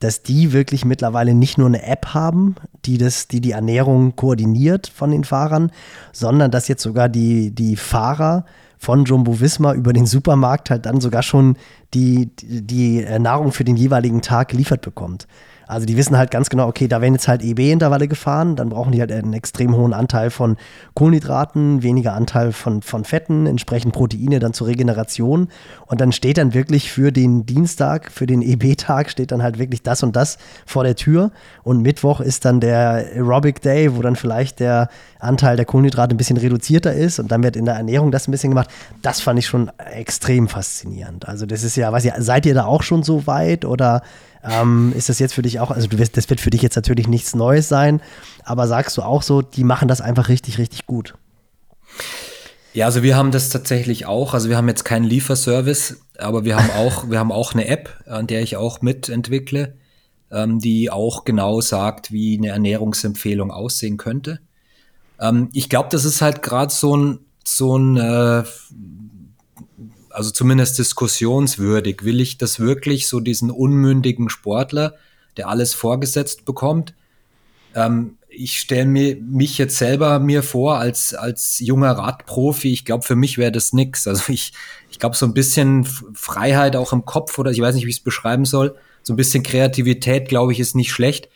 dass die wirklich mittlerweile nicht nur eine App haben, die das, die die Ernährung koordiniert von den Fahrern, sondern dass jetzt sogar die, die Fahrer von Jumbo Visma über den Supermarkt halt dann sogar schon die, die, die Nahrung für den jeweiligen Tag geliefert bekommt. Also die wissen halt ganz genau, okay, da werden jetzt halt EB-Intervalle gefahren, dann brauchen die halt einen extrem hohen Anteil von Kohlenhydraten, weniger Anteil von, von Fetten, entsprechend Proteine dann zur Regeneration. Und dann steht dann wirklich für den Dienstag, für den EB-Tag, steht dann halt wirklich das und das vor der Tür. Und Mittwoch ist dann der Aerobic Day, wo dann vielleicht der Anteil der Kohlenhydrate ein bisschen reduzierter ist und dann wird in der Ernährung das ein bisschen gemacht. Das fand ich schon extrem faszinierend. Also das ist ja, weiß ich, seid ihr da auch schon so weit oder ähm, ist das jetzt für dich auch, also du wirst, das wird für dich jetzt natürlich nichts Neues sein, aber sagst du auch so, die machen das einfach richtig, richtig gut? Ja, also wir haben das tatsächlich auch. Also wir haben jetzt keinen Lieferservice, aber wir haben auch, wir haben auch eine App, an der ich auch mitentwickle, ähm, die auch genau sagt, wie eine Ernährungsempfehlung aussehen könnte. Ähm, ich glaube, das ist halt gerade so ein, so ein äh, also zumindest diskussionswürdig. Will ich das wirklich so diesen unmündigen Sportler, der alles vorgesetzt bekommt? Ähm, ich stelle mir mich jetzt selber mir vor als als junger Radprofi. Ich glaube, für mich wäre das nix. Also ich ich glaube so ein bisschen Freiheit auch im Kopf oder ich weiß nicht, wie ich es beschreiben soll. So ein bisschen Kreativität, glaube ich, ist nicht schlecht.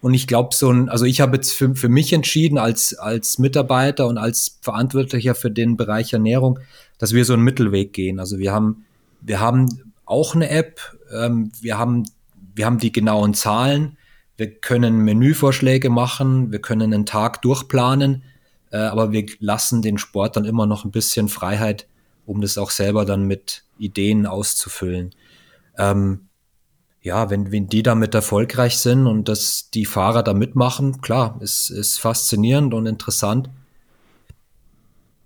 Und ich glaube, so ein, also ich habe jetzt für, für mich entschieden als, als Mitarbeiter und als Verantwortlicher für den Bereich Ernährung, dass wir so einen Mittelweg gehen. Also wir haben, wir haben auch eine App, ähm, wir haben, wir haben die genauen Zahlen, wir können Menüvorschläge machen, wir können einen Tag durchplanen, äh, aber wir lassen den Sport dann immer noch ein bisschen Freiheit, um das auch selber dann mit Ideen auszufüllen. Ähm, ja, wenn, wenn die damit erfolgreich sind und dass die Fahrer da mitmachen, klar, ist, ist faszinierend und interessant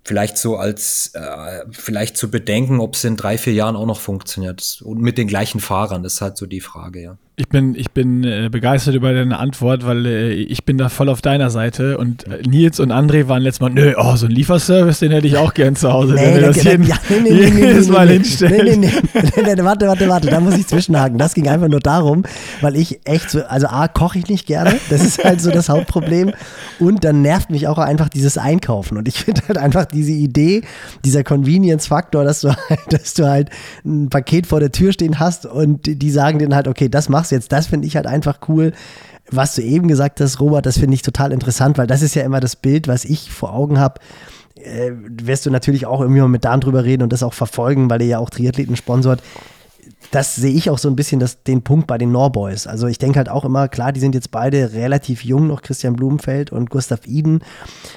vielleicht so als, äh, vielleicht zu bedenken, ob es in drei, vier Jahren auch noch funktioniert. Und mit den gleichen Fahrern, das ist halt so die Frage, ja. Ich bin, ich bin äh, begeistert über deine Antwort, weil äh, ich bin da voll auf deiner Seite und äh, Nils und André waren letztes Mal, nö, oh, so ein Lieferservice, den hätte ich auch gern zu Hause. Nee, wenn wir das jeden, ja, nee, nee, nee, hinstellen. Nee, nee, nee, nee, warte, warte, warte, da muss ich zwischenhaken. Das ging einfach nur darum, weil ich echt so, also A, koche ich nicht gerne, das ist halt so das Hauptproblem und dann nervt mich auch einfach dieses Einkaufen und ich finde halt einfach diese Idee, dieser Convenience-Faktor, dass du halt, (laughs) dass du halt ein Paket vor der Tür stehen hast und die sagen dir halt, okay, das machst machst jetzt, das finde ich halt einfach cool. Was du eben gesagt hast, Robert, das finde ich total interessant, weil das ist ja immer das Bild, was ich vor Augen habe. Äh, wirst du natürlich auch irgendwie mal mit Dan drüber reden und das auch verfolgen, weil er ja auch Triathleten sponsort das sehe ich auch so ein bisschen das, den Punkt bei den Norboys. Also ich denke halt auch immer, klar, die sind jetzt beide relativ jung noch, Christian Blumenfeld und Gustav Iden.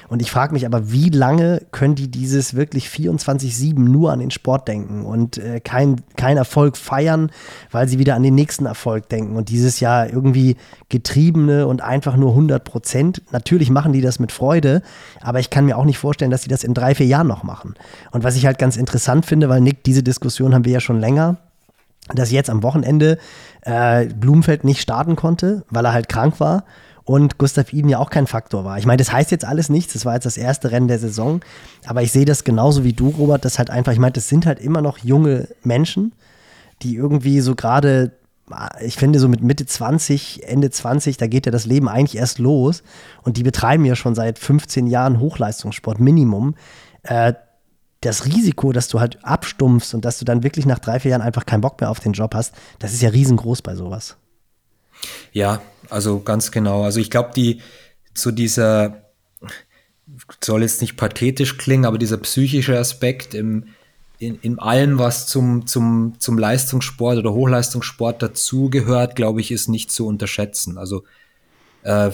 Und ich frage mich aber, wie lange können die dieses wirklich 24-7 nur an den Sport denken und äh, kein, kein Erfolg feiern, weil sie wieder an den nächsten Erfolg denken und dieses Jahr irgendwie getriebene und einfach nur 100 Prozent. Natürlich machen die das mit Freude, aber ich kann mir auch nicht vorstellen, dass sie das in drei, vier Jahren noch machen. Und was ich halt ganz interessant finde, weil Nick, diese Diskussion haben wir ja schon länger, dass jetzt am Wochenende äh, Blumenfeld nicht starten konnte, weil er halt krank war und Gustav Iden ja auch kein Faktor war. Ich meine, das heißt jetzt alles nichts, das war jetzt das erste Rennen der Saison, aber ich sehe das genauso wie du, Robert, das halt einfach, ich meine, das sind halt immer noch junge Menschen, die irgendwie so gerade, ich finde so mit Mitte 20, Ende 20, da geht ja das Leben eigentlich erst los und die betreiben ja schon seit 15 Jahren Hochleistungssport, Minimum. Äh, das Risiko, dass du halt abstumpfst und dass du dann wirklich nach drei, vier Jahren einfach keinen Bock mehr auf den Job hast, das ist ja riesengroß bei sowas. Ja, also ganz genau. Also ich glaube, die so dieser soll jetzt nicht pathetisch klingen, aber dieser psychische Aspekt im, in, in allem, was zum, zum, zum Leistungssport oder Hochleistungssport dazugehört, glaube ich, ist nicht zu unterschätzen. Also äh,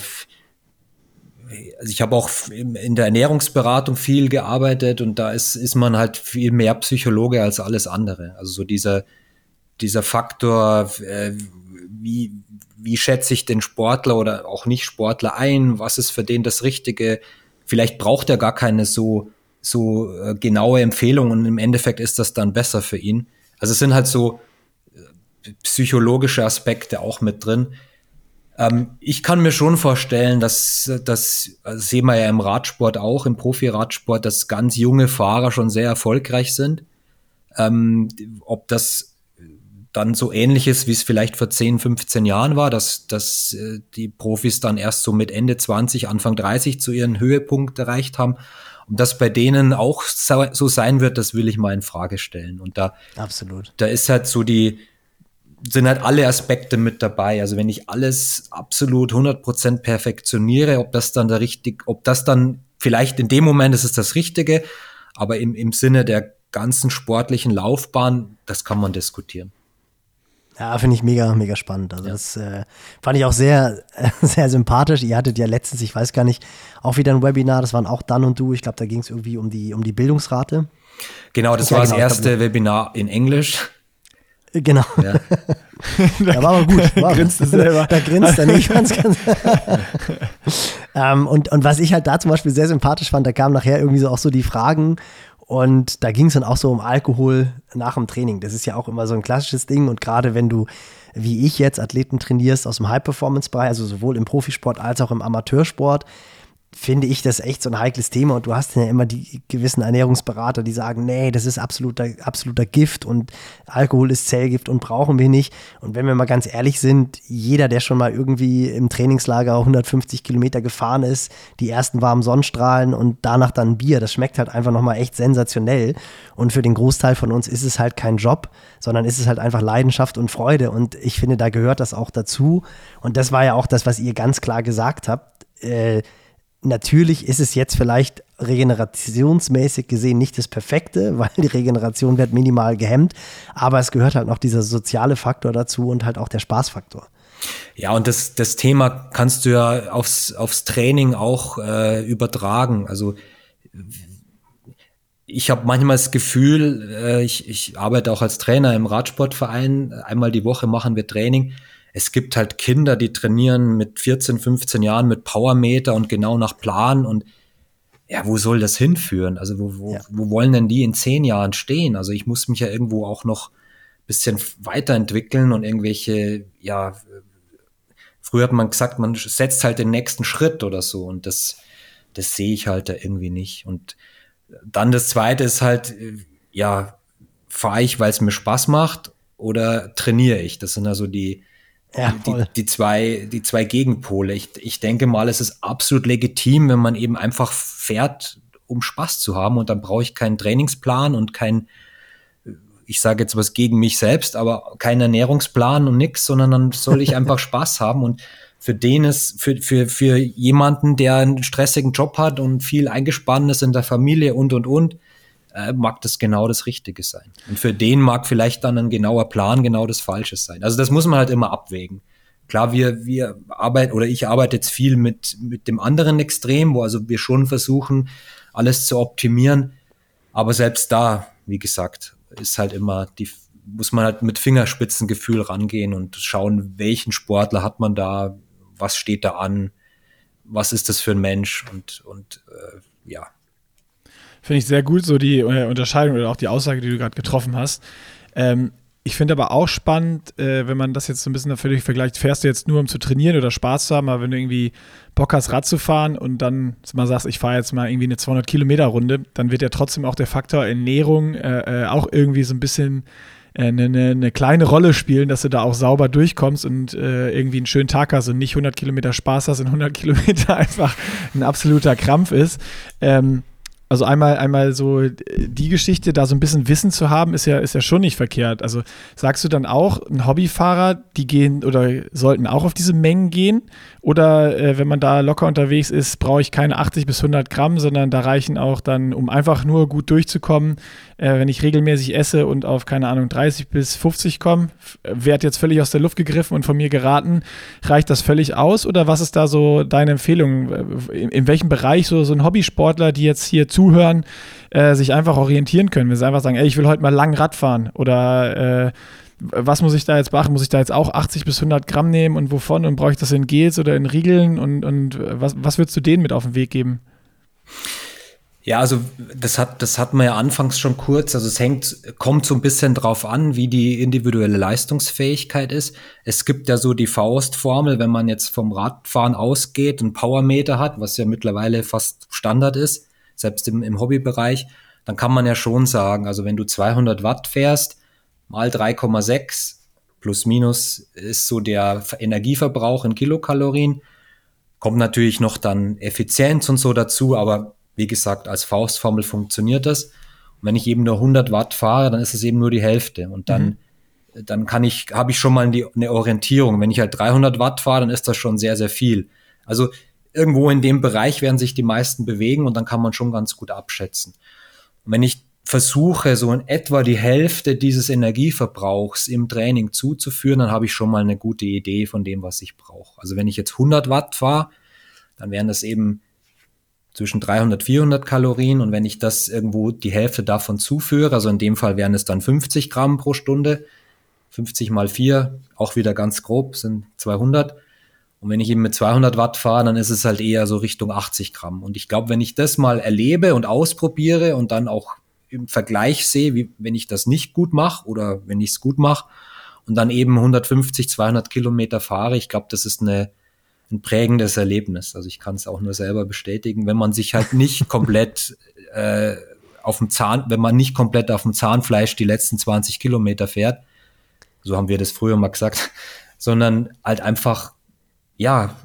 also ich habe auch in der Ernährungsberatung viel gearbeitet und da ist, ist man halt viel mehr Psychologe als alles andere. Also so dieser, dieser Faktor, äh, wie, wie schätze ich den Sportler oder auch nicht Sportler ein, was ist für den das Richtige. Vielleicht braucht er gar keine so, so äh, genaue Empfehlung und im Endeffekt ist das dann besser für ihn. Also es sind halt so äh, psychologische Aspekte auch mit drin ähm, ich kann mir schon vorstellen, dass das also sehen wir ja im Radsport auch, im Profi-Radsport, dass ganz junge Fahrer schon sehr erfolgreich sind. Ähm, ob das dann so ähnlich ist, wie es vielleicht vor 10, 15 Jahren war, dass, dass äh, die Profis dann erst so mit Ende 20, Anfang 30 zu ihren Höhepunkt erreicht haben. Und das bei denen auch so sein wird, das will ich mal in Frage stellen. Und da, Absolut. da ist halt so die, sind halt alle Aspekte mit dabei. Also wenn ich alles absolut 100% perfektioniere, ob das dann der richtig, ob das dann vielleicht in dem Moment ist es das Richtige, aber im, im Sinne der ganzen sportlichen Laufbahn, das kann man diskutieren. Ja, finde ich mega, mega spannend. Also ja. das äh, fand ich auch sehr, (laughs) sehr sympathisch. Ihr hattet ja letztens, ich weiß gar nicht, auch wieder ein Webinar, das waren auch dann und du. Ich glaube, da ging es irgendwie um die, um die Bildungsrate. Genau, das ja, war genau, das erste glaub, Webinar in Englisch. Genau. Ja. (laughs) (laughs) da war aber gut. (laughs) War, grinst selber. Da grinst er nicht. Ganz, ganz ähm, und, und was ich halt da zum Beispiel sehr sympathisch fand, da kamen nachher irgendwie so auch so die Fragen und da ging es dann auch so um Alkohol nach dem Training. Das ist ja auch immer so ein klassisches Ding und gerade wenn du wie ich jetzt Athleten trainierst aus dem High-Performance-Bereich, also sowohl im Profisport als auch im Amateursport, finde ich das echt so ein heikles Thema und du hast ja immer die gewissen Ernährungsberater, die sagen, nee, das ist absoluter, absoluter Gift und Alkohol ist Zellgift und brauchen wir nicht. Und wenn wir mal ganz ehrlich sind, jeder, der schon mal irgendwie im Trainingslager 150 Kilometer gefahren ist, die ersten warmen Sonnenstrahlen und danach dann Bier, das schmeckt halt einfach nochmal echt sensationell. Und für den Großteil von uns ist es halt kein Job, sondern ist es halt einfach Leidenschaft und Freude. Und ich finde, da gehört das auch dazu. Und das war ja auch das, was ihr ganz klar gesagt habt. Äh, Natürlich ist es jetzt vielleicht regenerationsmäßig gesehen nicht das Perfekte, (laughs) weil die Regeneration wird minimal gehemmt, aber es gehört halt noch dieser soziale Faktor dazu und halt auch der Spaßfaktor. Ja, und das, das Thema kannst du ja aufs, aufs Training auch äh, übertragen. Also ich habe manchmal das Gefühl, äh, ich, ich arbeite auch als Trainer im Radsportverein, einmal die Woche machen wir Training. Es gibt halt Kinder, die trainieren mit 14, 15 Jahren mit Powermeter und genau nach Plan und ja, wo soll das hinführen? Also wo, wo, ja. wo wollen denn die in zehn Jahren stehen? Also ich muss mich ja irgendwo auch noch bisschen weiterentwickeln und irgendwelche, ja, früher hat man gesagt, man setzt halt den nächsten Schritt oder so und das, das sehe ich halt da irgendwie nicht. Und dann das zweite ist halt, ja, fahre ich, weil es mir Spaß macht oder trainiere ich? Das sind also die, ja, die, die, zwei, die zwei Gegenpole. Ich, ich denke mal, es ist absolut legitim, wenn man eben einfach fährt, um Spaß zu haben. Und dann brauche ich keinen Trainingsplan und kein, ich sage jetzt was gegen mich selbst, aber keinen Ernährungsplan und nix, sondern dann soll ich einfach (laughs) Spaß haben. Und für den ist, für, für, für jemanden, der einen stressigen Job hat und viel eingespannt ist in der Familie und, und, und, äh, mag das genau das Richtige sein. Und für den mag vielleicht dann ein genauer Plan genau das Falsche sein. Also das muss man halt immer abwägen. Klar, wir, wir arbeiten oder ich arbeite jetzt viel mit, mit dem anderen Extrem, wo also wir schon versuchen, alles zu optimieren. Aber selbst da, wie gesagt, ist halt immer die, muss man halt mit Fingerspitzengefühl rangehen und schauen, welchen Sportler hat man da, was steht da an, was ist das für ein Mensch und, und äh, ja. Finde ich sehr gut, so die äh, Unterscheidung oder auch die Aussage, die du gerade getroffen hast. Ähm, ich finde aber auch spannend, äh, wenn man das jetzt so ein bisschen völlig vergleicht, fährst du jetzt nur, um zu trainieren oder Spaß zu haben, aber wenn du irgendwie Bock hast, Rad zu fahren und dann mal sagst, ich fahre jetzt mal irgendwie eine 200 Kilometer Runde, dann wird ja trotzdem auch der Faktor Ernährung äh, äh auch irgendwie so ein bisschen eine, eine, eine, kleine Rolle spielen, dass du da auch sauber durchkommst und äh, irgendwie einen schönen Tag hast und nicht 100 Kilometer Spaß hast und 100 Kilometer (laughs) einfach ein absoluter Krampf ist. Ähm, also einmal, einmal so die Geschichte, da so ein bisschen Wissen zu haben, ist ja, ist ja schon nicht verkehrt. Also sagst du dann auch, ein Hobbyfahrer, die gehen oder sollten auch auf diese Mengen gehen? Oder äh, wenn man da locker unterwegs ist, brauche ich keine 80 bis 100 Gramm, sondern da reichen auch dann, um einfach nur gut durchzukommen, äh, wenn ich regelmäßig esse und auf, keine Ahnung, 30 bis 50 komme, wird jetzt völlig aus der Luft gegriffen und von mir geraten, reicht das völlig aus oder was ist da so deine Empfehlung? In, in welchem Bereich so, so ein Hobbysportler, die jetzt hier zuhören, äh, sich einfach orientieren können? Wenn sie einfach sagen, ey, ich will heute mal lang Rad fahren oder äh, was muss ich da jetzt beachten? Muss ich da jetzt auch 80 bis 100 Gramm nehmen und wovon? Und brauche ich das in Gels oder in Riegeln? Und, und was, was würdest du denen mit auf den Weg geben? Ja, also das hat, das hat man ja anfangs schon kurz. Also es hängt, kommt so ein bisschen drauf an, wie die individuelle Leistungsfähigkeit ist. Es gibt ja so die Faustformel, wenn man jetzt vom Radfahren ausgeht und Powermeter hat, was ja mittlerweile fast Standard ist, selbst im, im Hobbybereich, dann kann man ja schon sagen, also wenn du 200 Watt fährst, mal 3,6 plus minus ist so der Energieverbrauch in Kilokalorien. Kommt natürlich noch dann Effizienz und so dazu, aber wie gesagt, als Faustformel funktioniert das. Und wenn ich eben nur 100 Watt fahre, dann ist es eben nur die Hälfte. Und dann, mhm. dann kann ich, habe ich schon mal die, eine Orientierung. Wenn ich halt 300 Watt fahre, dann ist das schon sehr, sehr viel. Also irgendwo in dem Bereich werden sich die meisten bewegen und dann kann man schon ganz gut abschätzen. Und wenn ich versuche, so in etwa die Hälfte dieses Energieverbrauchs im Training zuzuführen, dann habe ich schon mal eine gute Idee von dem, was ich brauche. Also wenn ich jetzt 100 Watt fahre, dann wären das eben zwischen 300, 400 Kalorien und wenn ich das irgendwo die Hälfte davon zuführe, also in dem Fall wären es dann 50 Gramm pro Stunde, 50 mal 4, auch wieder ganz grob, sind 200. Und wenn ich eben mit 200 Watt fahre, dann ist es halt eher so Richtung 80 Gramm. Und ich glaube, wenn ich das mal erlebe und ausprobiere und dann auch im Vergleich sehe, wie wenn ich das nicht gut mache oder wenn ich es gut mache und dann eben 150, 200 Kilometer fahre, ich glaube, das ist eine, ein prägendes Erlebnis. Also ich kann es auch nur selber bestätigen, wenn man sich halt (laughs) nicht komplett äh, auf dem Zahn, wenn man nicht komplett auf dem Zahnfleisch die letzten 20 Kilometer fährt, so haben wir das früher mal gesagt, (laughs) sondern halt einfach, ja,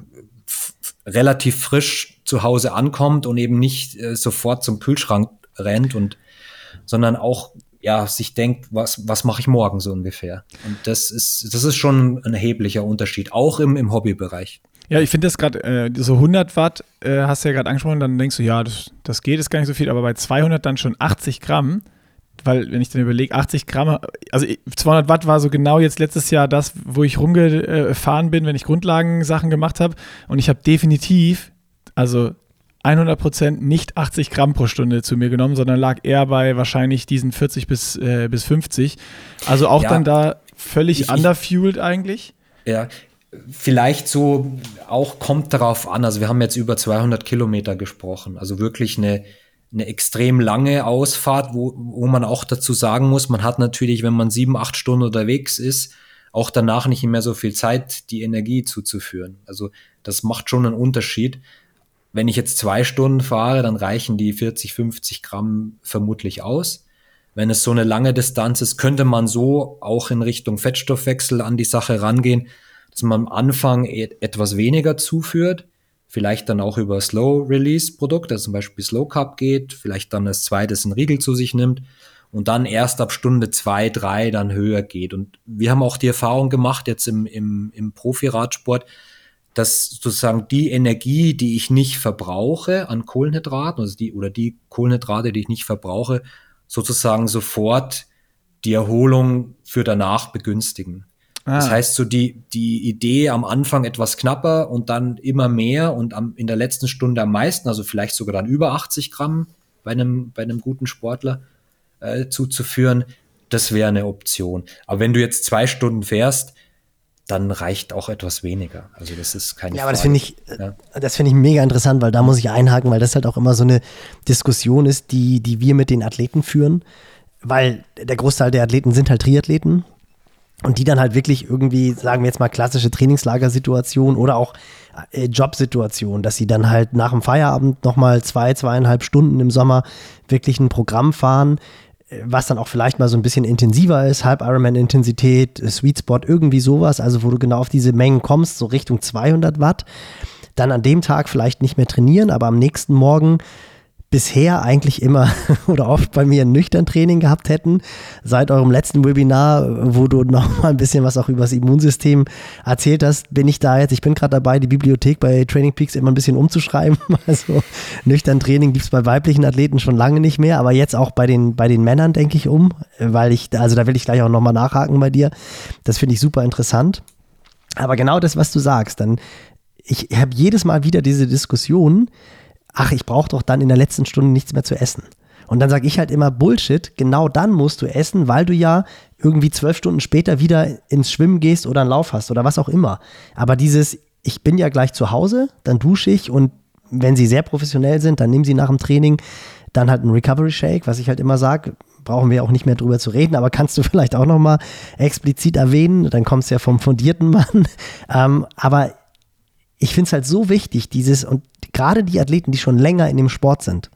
relativ frisch zu Hause ankommt und eben nicht äh, sofort zum Kühlschrank rennt und sondern auch ja, sich denkt, was, was mache ich morgen so ungefähr. Und das ist, das ist schon ein erheblicher Unterschied, auch im, im Hobbybereich. Ja, ich finde das gerade, äh, so 100 Watt äh, hast du ja gerade angesprochen, dann denkst du, ja, das, das geht, ist gar nicht so viel, aber bei 200 dann schon 80 Gramm, weil wenn ich dann überlege, 80 Gramm, also 200 Watt war so genau jetzt letztes Jahr das, wo ich rumgefahren bin, wenn ich Grundlagensachen gemacht habe und ich habe definitiv, also 100% nicht 80 Gramm pro Stunde zu mir genommen, sondern lag eher bei wahrscheinlich diesen 40 bis, äh, bis 50. Also auch ja, dann da völlig ich, underfueled eigentlich. Ja, vielleicht so auch kommt darauf an. Also wir haben jetzt über 200 Kilometer gesprochen. Also wirklich eine, eine extrem lange Ausfahrt, wo, wo man auch dazu sagen muss, man hat natürlich, wenn man sieben, acht Stunden unterwegs ist, auch danach nicht mehr so viel Zeit, die Energie zuzuführen. Also das macht schon einen Unterschied. Wenn ich jetzt zwei Stunden fahre, dann reichen die 40, 50 Gramm vermutlich aus. Wenn es so eine lange Distanz ist, könnte man so auch in Richtung Fettstoffwechsel an die Sache rangehen, dass man am Anfang etwas weniger zuführt, vielleicht dann auch über Slow-Release-Produkte, also zum Beispiel Slow Carb geht, vielleicht dann als zweites einen Riegel zu sich nimmt und dann erst ab Stunde zwei, drei dann höher geht. Und wir haben auch die Erfahrung gemacht jetzt im, im, im Profi-Radsport, dass sozusagen die Energie, die ich nicht verbrauche an Kohlenhydraten, also die, oder die Kohlenhydrate, die ich nicht verbrauche, sozusagen sofort die Erholung für danach begünstigen. Ah. Das heißt, so die, die Idee am Anfang etwas knapper und dann immer mehr und am, in der letzten Stunde am meisten, also vielleicht sogar dann über 80 Gramm bei einem, bei einem guten Sportler äh, zuzuführen, das wäre eine Option. Aber wenn du jetzt zwei Stunden fährst, dann reicht auch etwas weniger. Also das ist keine Ja, aber Frage. das finde ich, ja. das finde ich mega interessant, weil da muss ich einhaken, weil das halt auch immer so eine Diskussion ist, die, die wir mit den Athleten führen. Weil der Großteil der Athleten sind halt Triathleten und die dann halt wirklich irgendwie, sagen wir jetzt mal, klassische Trainingslagersituation oder auch äh, Jobsituation, dass sie dann halt nach dem Feierabend nochmal zwei, zweieinhalb Stunden im Sommer wirklich ein Programm fahren, äh, was dann auch vielleicht mal so ein bisschen intensiver ist, Halb Ironman-Intensität, äh, Sweet Spot, irgendwie sowas, also wo du genau auf diese Mengen kommst, so Richtung 200 Watt. Dann an dem Tag vielleicht nicht mehr trainieren, aber am nächsten Morgen bisher eigentlich immer (laughs) oder oft bei mir ein nüchtern Training gehabt hätten. Seit eurem letzten Webinar, wo du noch mal ein bisschen was auch über das Immunsystem erzählt hast, bin ich da jetzt, ich bin gerade dabei, die Bibliothek bei Training Peaks immer ein bisschen umzuschreiben. (laughs) Also nüchtern Training gibt es bei weiblichen Athleten schon lange nicht mehr, aber jetzt auch bei den, bei den Männern denke ich um, weil ich, also da will ich gleich auch nochmal nachhaken bei dir. Das finde ich super interessant. Aber genau das, was du sagst, dann, ich habe jedes Mal wieder diese Diskussion, ach, ich brauche doch dann in der letzten Stunde nichts mehr zu essen. Und dann sage ich halt immer Bullshit, genau dann musst du essen, weil du ja irgendwie zwölf Stunden später wieder ins Schwimmen gehst oder einen Lauf hast oder was auch immer. Aber dieses, ich bin ja gleich zu Hause, dann dusche ich und wenn sie sehr professionell sind, dann nehmen sie nach dem Training dann halt einen Recovery Shake, was ich halt immer sage, brauchen wir auch nicht mehr drüber zu reden, aber kannst du (laughs) vielleicht auch nochmal explizit erwähnen, dann kommst du ja vom fundierten Mann. Ähm, aber ich finde es halt so wichtig, dieses, und gerade die Athleten, die schon länger in dem Sport sind,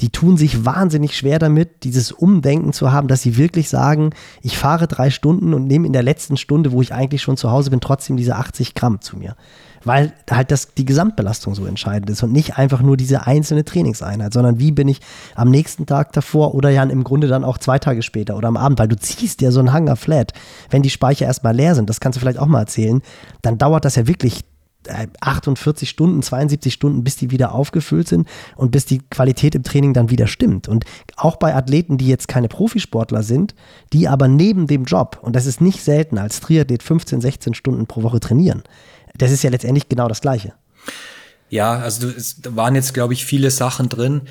die tun sich wahnsinnig schwer damit, dieses Umdenken zu haben, dass sie wirklich sagen, ich fahre drei Stunden und nehme in der letzten Stunde, wo ich eigentlich schon zu Hause bin, trotzdem diese 80 Gramm zu mir. Weil halt das, die Gesamtbelastung so entscheidend ist und nicht einfach nur diese einzelne Trainingseinheit, sondern wie bin ich am nächsten Tag davor oder ja im Grunde dann auch zwei Tage später oder am Abend, weil du ziehst ja so einen Hanger flat. Wenn die Speicher erstmal leer sind, das kannst du vielleicht auch mal erzählen, dann dauert das ja wirklich 48 Stunden, 72 Stunden, bis die wieder aufgefüllt sind und bis die Qualität im Training dann wieder stimmt. Und auch bei Athleten, die jetzt keine Profisportler sind, die aber neben dem Job, und das ist nicht selten, als Triathlet 15, 16 Stunden pro Woche trainieren, das ist ja letztendlich genau das Gleiche. Ja, also da waren jetzt, glaube ich, viele Sachen drin.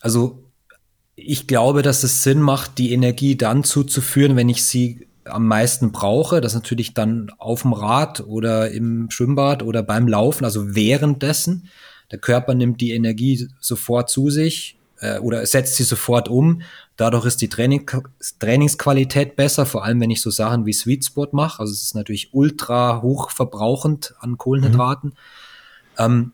Also ich glaube, dass es Sinn macht, die Energie dann zuzuführen, wenn ich sie am meisten brauche. Das natürlich dann auf dem Rad oder im Schwimmbad oder beim Laufen, also währenddessen. Der Körper nimmt die Energie sofort zu sich äh, oder setzt sie sofort um. Dadurch ist die Training, Trainingsqualität besser, vor allem wenn ich so Sachen wie Sweet Spot mache. Also es ist natürlich ultra hoch verbrauchend an Kohlenhydraten. Mhm. Ähm,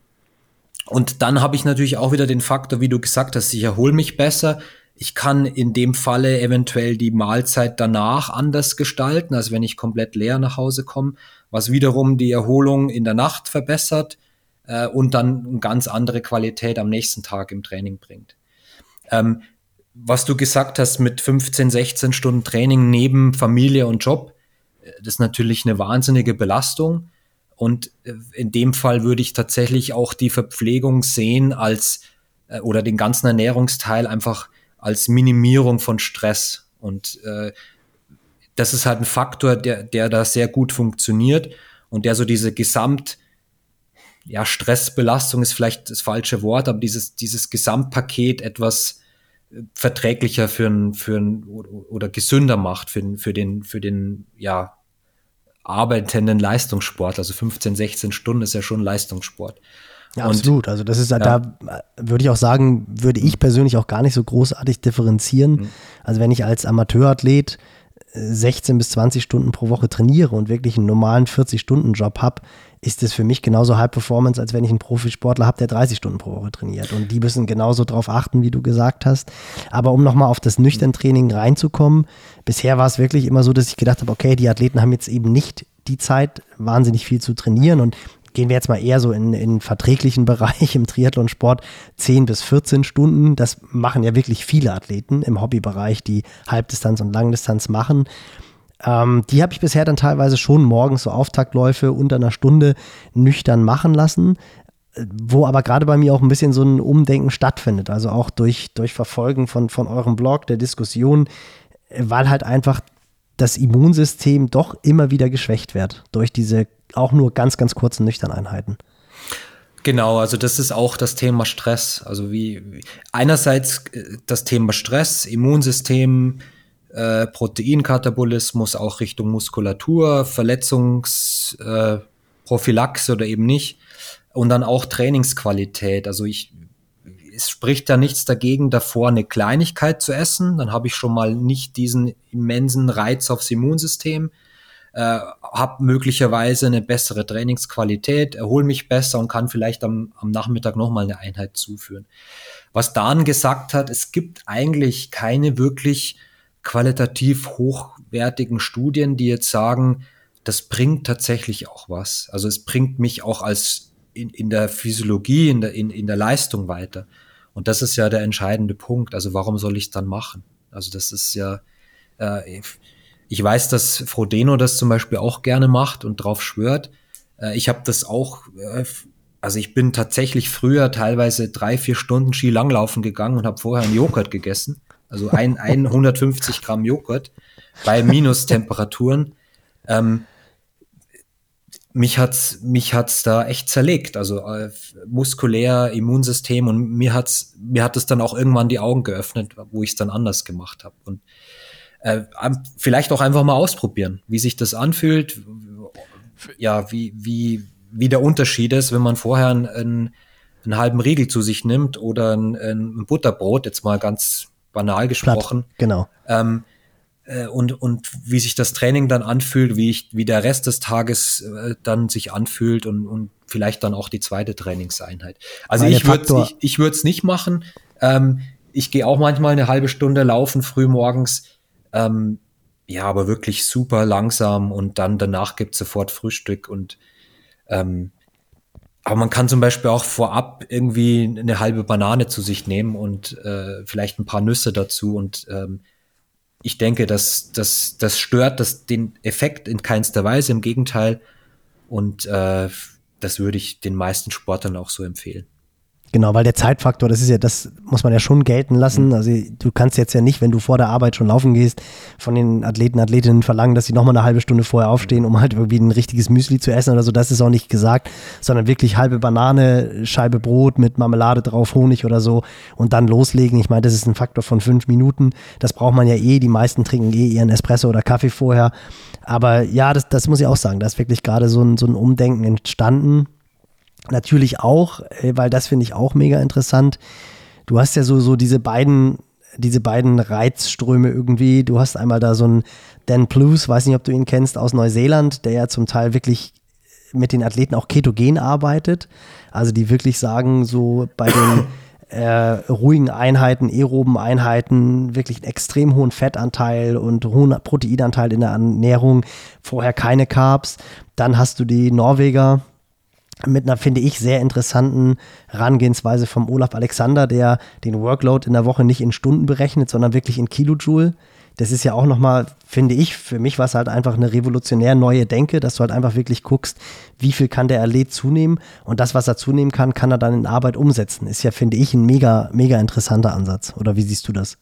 und dann habe ich natürlich auch wieder den Faktor, wie du gesagt hast, ich erhole mich besser. Ich kann in dem Falle eventuell die Mahlzeit danach anders gestalten, als wenn ich komplett leer nach Hause komme, was wiederum die Erholung in der Nacht verbessert äh, und dann eine ganz andere Qualität am nächsten Tag im Training bringt. Ähm, was du gesagt hast mit 15, 16 Stunden Training neben Familie und Job, äh, das ist natürlich eine wahnsinnige Belastung. Und äh, in dem Fall würde ich tatsächlich auch die Verpflegung sehen als äh, oder den ganzen Ernährungsteil einfach als Minimierung von Stress. Und äh, das ist halt ein Faktor, der, der da sehr gut funktioniert und der so diese Gesamt, ja, Stressbelastung ist vielleicht das falsche Wort, aber dieses, dieses Gesamtpaket etwas äh, verträglicher für ein, für ein, oder gesünder macht für, für den, für den, ja, arbeitenden Leistungssport. Also 15, 16 Stunden ist ja schon Leistungssport. Ja, absolut. Also das ist ja. da würde ich auch sagen, würde ich persönlich auch gar nicht so großartig differenzieren. Mhm. Also wenn ich als Amateurathlet 16 bis 20 Stunden pro Woche trainiere und wirklich einen normalen 40-Stunden-Job habe, ist das für mich genauso High Performance, als wenn ich einen Profisportler habe, der 30 Stunden pro Woche trainiert. Und die müssen genauso darauf achten, wie du gesagt hast. Aber um nochmal auf das Nüchtern-Training reinzukommen, bisher war es wirklich immer so, dass ich gedacht habe, okay, die Athleten haben jetzt eben nicht die Zeit, wahnsinnig viel zu trainieren. Und gehen wir jetzt mal eher so in den verträglichen Bereich im Triathlonsport, 10 bis 14 Stunden. Das machen ja wirklich viele Athleten im Hobbybereich, die Halbdistanz und Langdistanz machen. Ähm, die habe ich bisher dann teilweise schon morgens so Auftaktläufe unter einer Stunde nüchtern machen lassen wo aber gerade bei mir auch ein bisschen so ein Umdenken stattfindet, also auch durch, durch Verfolgen von, von eurem Blog, der Diskussion, weil halt einfach das Immunsystem doch immer wieder geschwächt wird durch diese auch nur ganz, ganz kurzen Nüchterneinheiten. Genau, also das ist auch das Thema Stress. Also wie, einerseits äh, das Thema Stress, Immunsystem, äh, Proteinkatabolismus auch Richtung Muskulatur, Verletzungsprophylaxe äh, oder eben nicht. Und dann auch Trainingsqualität. Also ich, es spricht ja nichts dagegen, davor eine Kleinigkeit zu essen. Dann habe ich schon mal nicht diesen immensen Reiz aufs Immunsystem äh, habe möglicherweise eine bessere Trainingsqualität, erhole mich besser und kann vielleicht am, am Nachmittag nochmal eine Einheit zuführen. Was Dan gesagt hat, es gibt eigentlich keine wirklich qualitativ hochwertigen Studien, die jetzt sagen, das bringt tatsächlich auch was. Also es bringt mich auch als in, in der Physiologie, in der, in, in der Leistung weiter. Und das ist ja der entscheidende Punkt. Also warum soll ich es dann machen? Also das ist ja, äh, ich weiß, dass Frodeno das zum Beispiel auch gerne macht und drauf schwört. Äh, ich habe das auch, äh, also ich bin tatsächlich früher teilweise drei, vier Stunden Ski langlaufen gegangen und habe vorher einen Joghurt gegessen. Also ein, (laughs) ein 150 Gramm Joghurt bei Minustemperaturen. Ähm, mich hat's mich hat's da echt zerlegt, also äh, muskulär, Immunsystem und mir hat's mir hat es dann auch irgendwann die Augen geöffnet, wo ich es dann anders gemacht habe und äh, vielleicht auch einfach mal ausprobieren, wie sich das anfühlt, ja, wie, wie, wie der Unterschied ist, wenn man vorher einen, einen, halben Riegel zu sich nimmt oder ein, ein Butterbrot, jetzt mal ganz banal gesprochen. Platt, genau. Ähm, äh, und, und wie sich das Training dann anfühlt, wie, ich, wie der Rest des Tages äh, dann sich anfühlt und, und vielleicht dann auch die zweite Trainingseinheit. Also Meine ich würde ich, ich würde es nicht machen. Ähm, ich gehe auch manchmal eine halbe Stunde laufen früh morgens ähm, ja, aber wirklich super langsam und dann danach gibt es sofort Frühstück und ähm, aber man kann zum Beispiel auch vorab irgendwie eine halbe Banane zu sich nehmen und äh, vielleicht ein paar Nüsse dazu und ähm, ich denke, dass das, das stört das, den Effekt in keinster Weise, im Gegenteil. Und äh, das würde ich den meisten Sportlern auch so empfehlen. Genau, weil der Zeitfaktor, das ist ja, das muss man ja schon gelten lassen. Mhm. Also du kannst jetzt ja nicht, wenn du vor der Arbeit schon laufen gehst, von den Athleten, Athletinnen verlangen, dass sie nochmal eine halbe Stunde vorher aufstehen, um halt irgendwie ein richtiges Müsli zu essen oder so. Das ist auch nicht gesagt, sondern wirklich halbe Banane, Scheibe Brot mit Marmelade drauf, Honig oder so und dann loslegen. Ich meine, das ist ein Faktor von fünf Minuten. Das braucht man ja eh. Die meisten trinken eh ihren Espresso oder Kaffee vorher. Aber ja, das, das muss ich auch sagen. Da ist wirklich gerade so ein, so ein Umdenken entstanden Natürlich auch, äh, weil das finde ich auch mega interessant. Du hast ja so, so diese beiden, diese beiden Reizströme irgendwie. Du hast einmal da so einen Dan Plus, weiß nicht, ob du ihn kennst, aus Neuseeland, der ja zum Teil wirklich mit den Athleten auch ketogen arbeitet. Also die wirklich sagen, so bei den (coughs) äh, ruhigen Einheiten, aeroben Einheiten, wirklich einen extrem hohen Fettanteil und hohen Proteinanteil in der Ernährung, vorher keine Carbs. Dann hast du die Norweger, mit einer, finde ich, sehr interessanten Herangehensweise vom Olaf Alexander, der den Workload in der Woche nicht in Stunden berechnet, sondern wirklich in Kilojoule. Das ist ja auch nochmal, finde ich, für mich war es halt einfach eine revolutionär neue Denke, dass du halt einfach wirklich guckst, wie viel kann der Athlet zunehmen und das, was er zunehmen kann, kann er dann in Arbeit umsetzen. Ist ja, finde ich, ein mega, mega interessanter Ansatz. Oder wie siehst du das?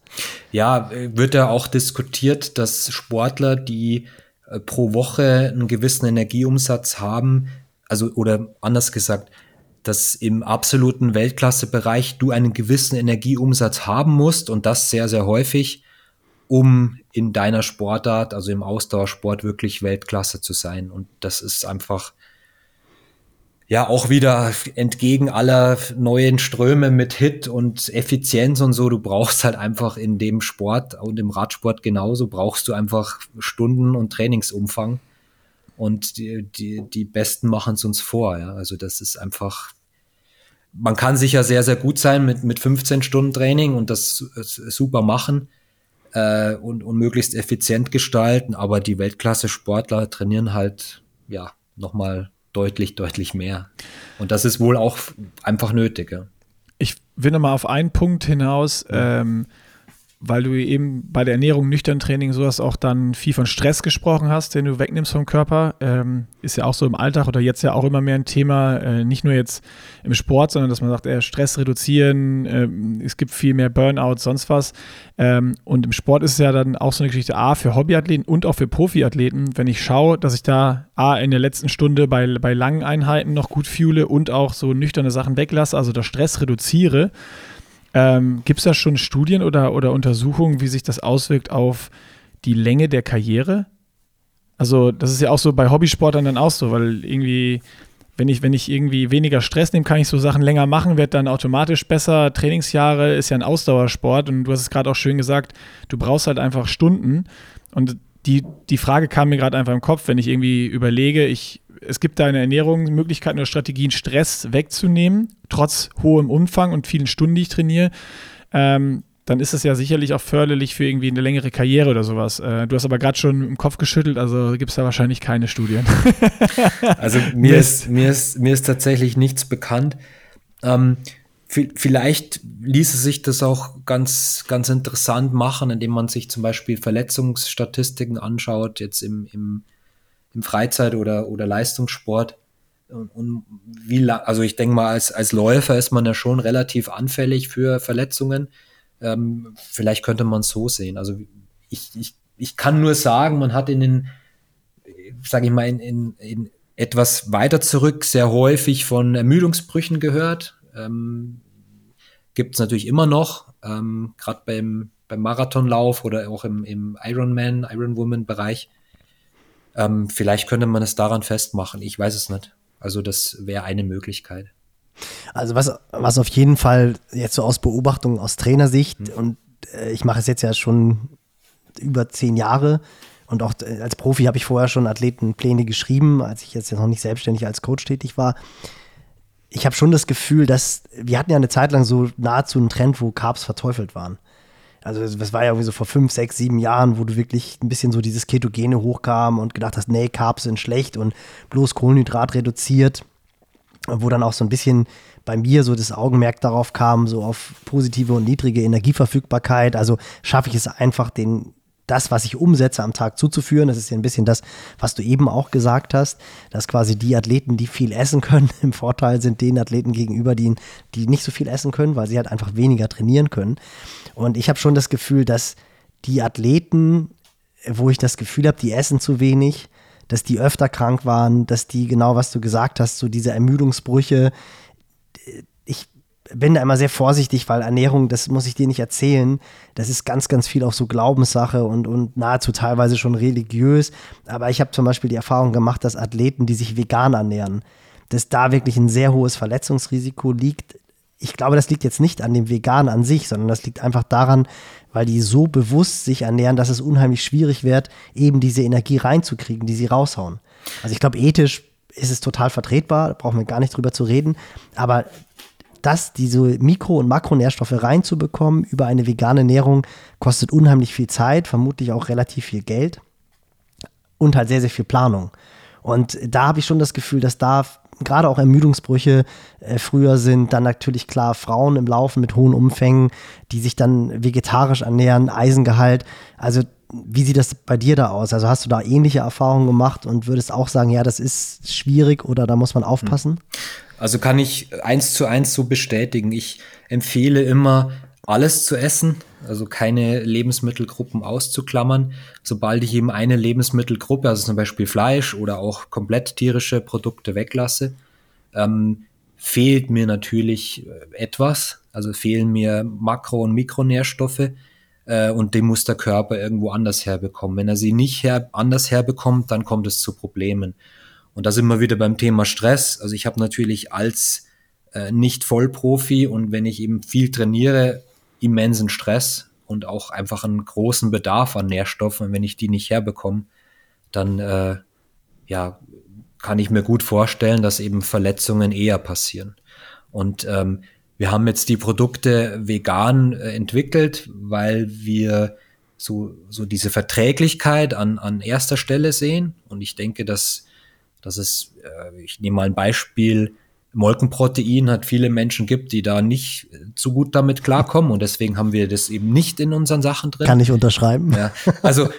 Ja, wird ja auch diskutiert, dass Sportler, die äh, pro Woche einen gewissen Energieumsatz haben, also oder anders gesagt, dass im absoluten Weltklassebereich du einen gewissen Energieumsatz haben musst und das sehr, sehr häufig, um in deiner Sportart, also im Ausdauersport, wirklich Weltklasse zu sein. Und das ist einfach ja auch wieder entgegen aller neuen Ströme mit Hit und Effizienz und so. Du brauchst halt einfach in dem Sport und im Radsport genauso, brauchst du einfach Stunden und Trainingsumfang. Und die, die, die Besten machen es uns vor. Ja? Also das ist einfach, man kann sicher sehr, sehr gut sein mit, mit 15 Stunden Training und das super machen äh, und, und möglichst effizient gestalten, aber die Weltklasse-Sportler trainieren halt, ja, nochmal deutlich, deutlich mehr. Und das ist wohl auch einfach nötig. Ja. Ich will nochmal auf einen Punkt hinaus. Ähm, weil du eben bei der Ernährung, nüchtern Training, sowas auch dann viel von Stress gesprochen hast, den du wegnimmst vom Körper. Ähm, ist ja auch so im Alltag oder jetzt ja auch immer mehr ein Thema, äh, nicht nur jetzt im Sport, sondern dass man sagt, äh, Stress reduzieren, äh, es gibt viel mehr Burnout, sonst was. Ähm, und im Sport ist es ja dann auch so eine Geschichte A für Hobbyathleten und auch für Profiathleten. Wenn ich schaue, dass ich da A in der letzten Stunde bei, bei langen Einheiten noch gut fühle und auch so nüchterne Sachen weglasse, also das Stress reduziere, ähm, Gibt es da schon Studien oder, oder Untersuchungen, wie sich das auswirkt auf die Länge der Karriere? Also, das ist ja auch so bei Hobbysportern dann auch so, weil irgendwie, wenn ich, wenn ich irgendwie weniger Stress nehme, kann ich so Sachen länger machen, wird dann automatisch besser. Trainingsjahre ist ja ein Ausdauersport und du hast es gerade auch schön gesagt, du brauchst halt einfach Stunden. Und die, die Frage kam mir gerade einfach im Kopf, wenn ich irgendwie überlege, ich es gibt da eine Ernährung, Möglichkeiten oder Strategien, Stress wegzunehmen, trotz hohem Umfang und vielen Stunden, die ich trainiere. Ähm, dann ist es ja sicherlich auch förderlich für irgendwie eine längere Karriere oder sowas. Äh, du hast aber gerade schon im Kopf geschüttelt, also gibt es da wahrscheinlich keine Studien. (laughs) also mir ist, mir, ist, mir ist tatsächlich nichts bekannt. Ähm, vielleicht ließe sich das auch ganz, ganz interessant machen, indem man sich zum Beispiel Verletzungsstatistiken anschaut, jetzt im, im im Freizeit- oder, oder Leistungssport. Und, und wie lang, also ich denke mal, als, als Läufer ist man ja schon relativ anfällig für Verletzungen. Ähm, vielleicht könnte man es so sehen. Also ich, ich, ich kann nur sagen, man hat in den, sage ich mal, in, in, in etwas weiter zurück sehr häufig von Ermüdungsbrüchen gehört. Ähm, Gibt es natürlich immer noch, ähm, gerade beim, beim Marathonlauf oder auch im, im Ironman, Ironwoman-Bereich. Ähm, vielleicht könnte man es daran festmachen. Ich weiß es nicht. Also das wäre eine Möglichkeit. Also was, was auf jeden Fall jetzt so aus Beobachtung, aus Trainersicht hm. und äh, ich mache es jetzt ja schon über zehn Jahre und auch äh, als Profi habe ich vorher schon Athletenpläne geschrieben, als ich jetzt noch nicht selbstständig als Coach tätig war. Ich habe schon das Gefühl, dass wir hatten ja eine Zeit lang so nahezu einen Trend, wo Carbs verteufelt waren. Also das war ja irgendwie so vor fünf, sechs, sieben Jahren, wo du wirklich ein bisschen so dieses Ketogene hochkam und gedacht hast, nee, Carbs sind schlecht und bloß Kohlenhydrat reduziert. Wo dann auch so ein bisschen bei mir so das Augenmerk darauf kam, so auf positive und niedrige Energieverfügbarkeit. Also schaffe ich es einfach, den das, was ich umsetze, am Tag zuzuführen. Das ist ja ein bisschen das, was du eben auch gesagt hast, dass quasi die Athleten, die viel essen können, (laughs) im Vorteil sind den Athleten gegenüber, die, die nicht so viel essen können, weil sie halt einfach weniger trainieren können. Und ich habe schon das Gefühl, dass die Athleten, wo ich das Gefühl habe, die essen zu wenig, dass die öfter krank waren, dass die genau, was du gesagt hast, so diese Ermüdungsbrüche, bin da immer sehr vorsichtig, weil Ernährung, das muss ich dir nicht erzählen, das ist ganz, ganz viel auch so Glaubenssache und, und nahezu teilweise schon religiös. Aber ich habe zum Beispiel die Erfahrung gemacht, dass Athleten, die sich vegan ernähren, dass da wirklich ein sehr hohes Verletzungsrisiko liegt. Ich glaube, das liegt jetzt nicht an dem Vegan an sich, sondern das liegt einfach daran, weil die so bewusst sich ernähren, dass es unheimlich schwierig wird, eben diese Energie reinzukriegen, die sie raushauen. Also ich glaube, ethisch ist es total vertretbar, da brauchen wir gar nicht drüber zu reden. Aber das, diese Mikro- und Makronährstoffe reinzubekommen über eine vegane Ernährung, kostet unheimlich viel Zeit, vermutlich auch relativ viel Geld und halt sehr, sehr viel Planung. Und da habe ich schon das Gefühl, dass da gerade auch Ermüdungsbrüche äh, früher sind, dann natürlich klar Frauen im Laufen mit hohen Umfängen, die sich dann vegetarisch ernähren, Eisengehalt. Also wie sieht das bei dir da aus? Also hast du da ähnliche Erfahrungen gemacht und würdest auch sagen, ja, das ist schwierig oder da muss man aufpassen? Also kann ich eins zu eins so bestätigen. Ich empfehle immer, alles zu essen, also keine Lebensmittelgruppen auszuklammern. Sobald ich eben eine Lebensmittelgruppe, also zum Beispiel Fleisch oder auch komplett tierische Produkte weglasse, ähm, fehlt mir natürlich äh, etwas. Also fehlen mir Makro- und Mikronährstoffe äh, und den muss der Körper irgendwo anders herbekommen. Wenn er sie nicht her anders herbekommt, dann kommt es zu Problemen. Und da sind wir wieder beim Thema Stress. Also ich habe natürlich als äh, nicht Vollprofi und wenn ich eben viel trainiere, immensen Stress und auch einfach einen großen Bedarf an Nährstoffen. Und wenn ich die nicht herbekomme, dann äh, ja, kann ich mir gut vorstellen, dass eben Verletzungen eher passieren. Und ähm, wir haben jetzt die Produkte vegan äh, entwickelt, weil wir so, so diese Verträglichkeit an, an erster Stelle sehen. Und ich denke, dass, dass es, äh, ich nehme mal ein Beispiel, Molkenprotein hat viele Menschen gibt, die da nicht so gut damit klarkommen und deswegen haben wir das eben nicht in unseren Sachen drin. Kann ich unterschreiben. Ja, also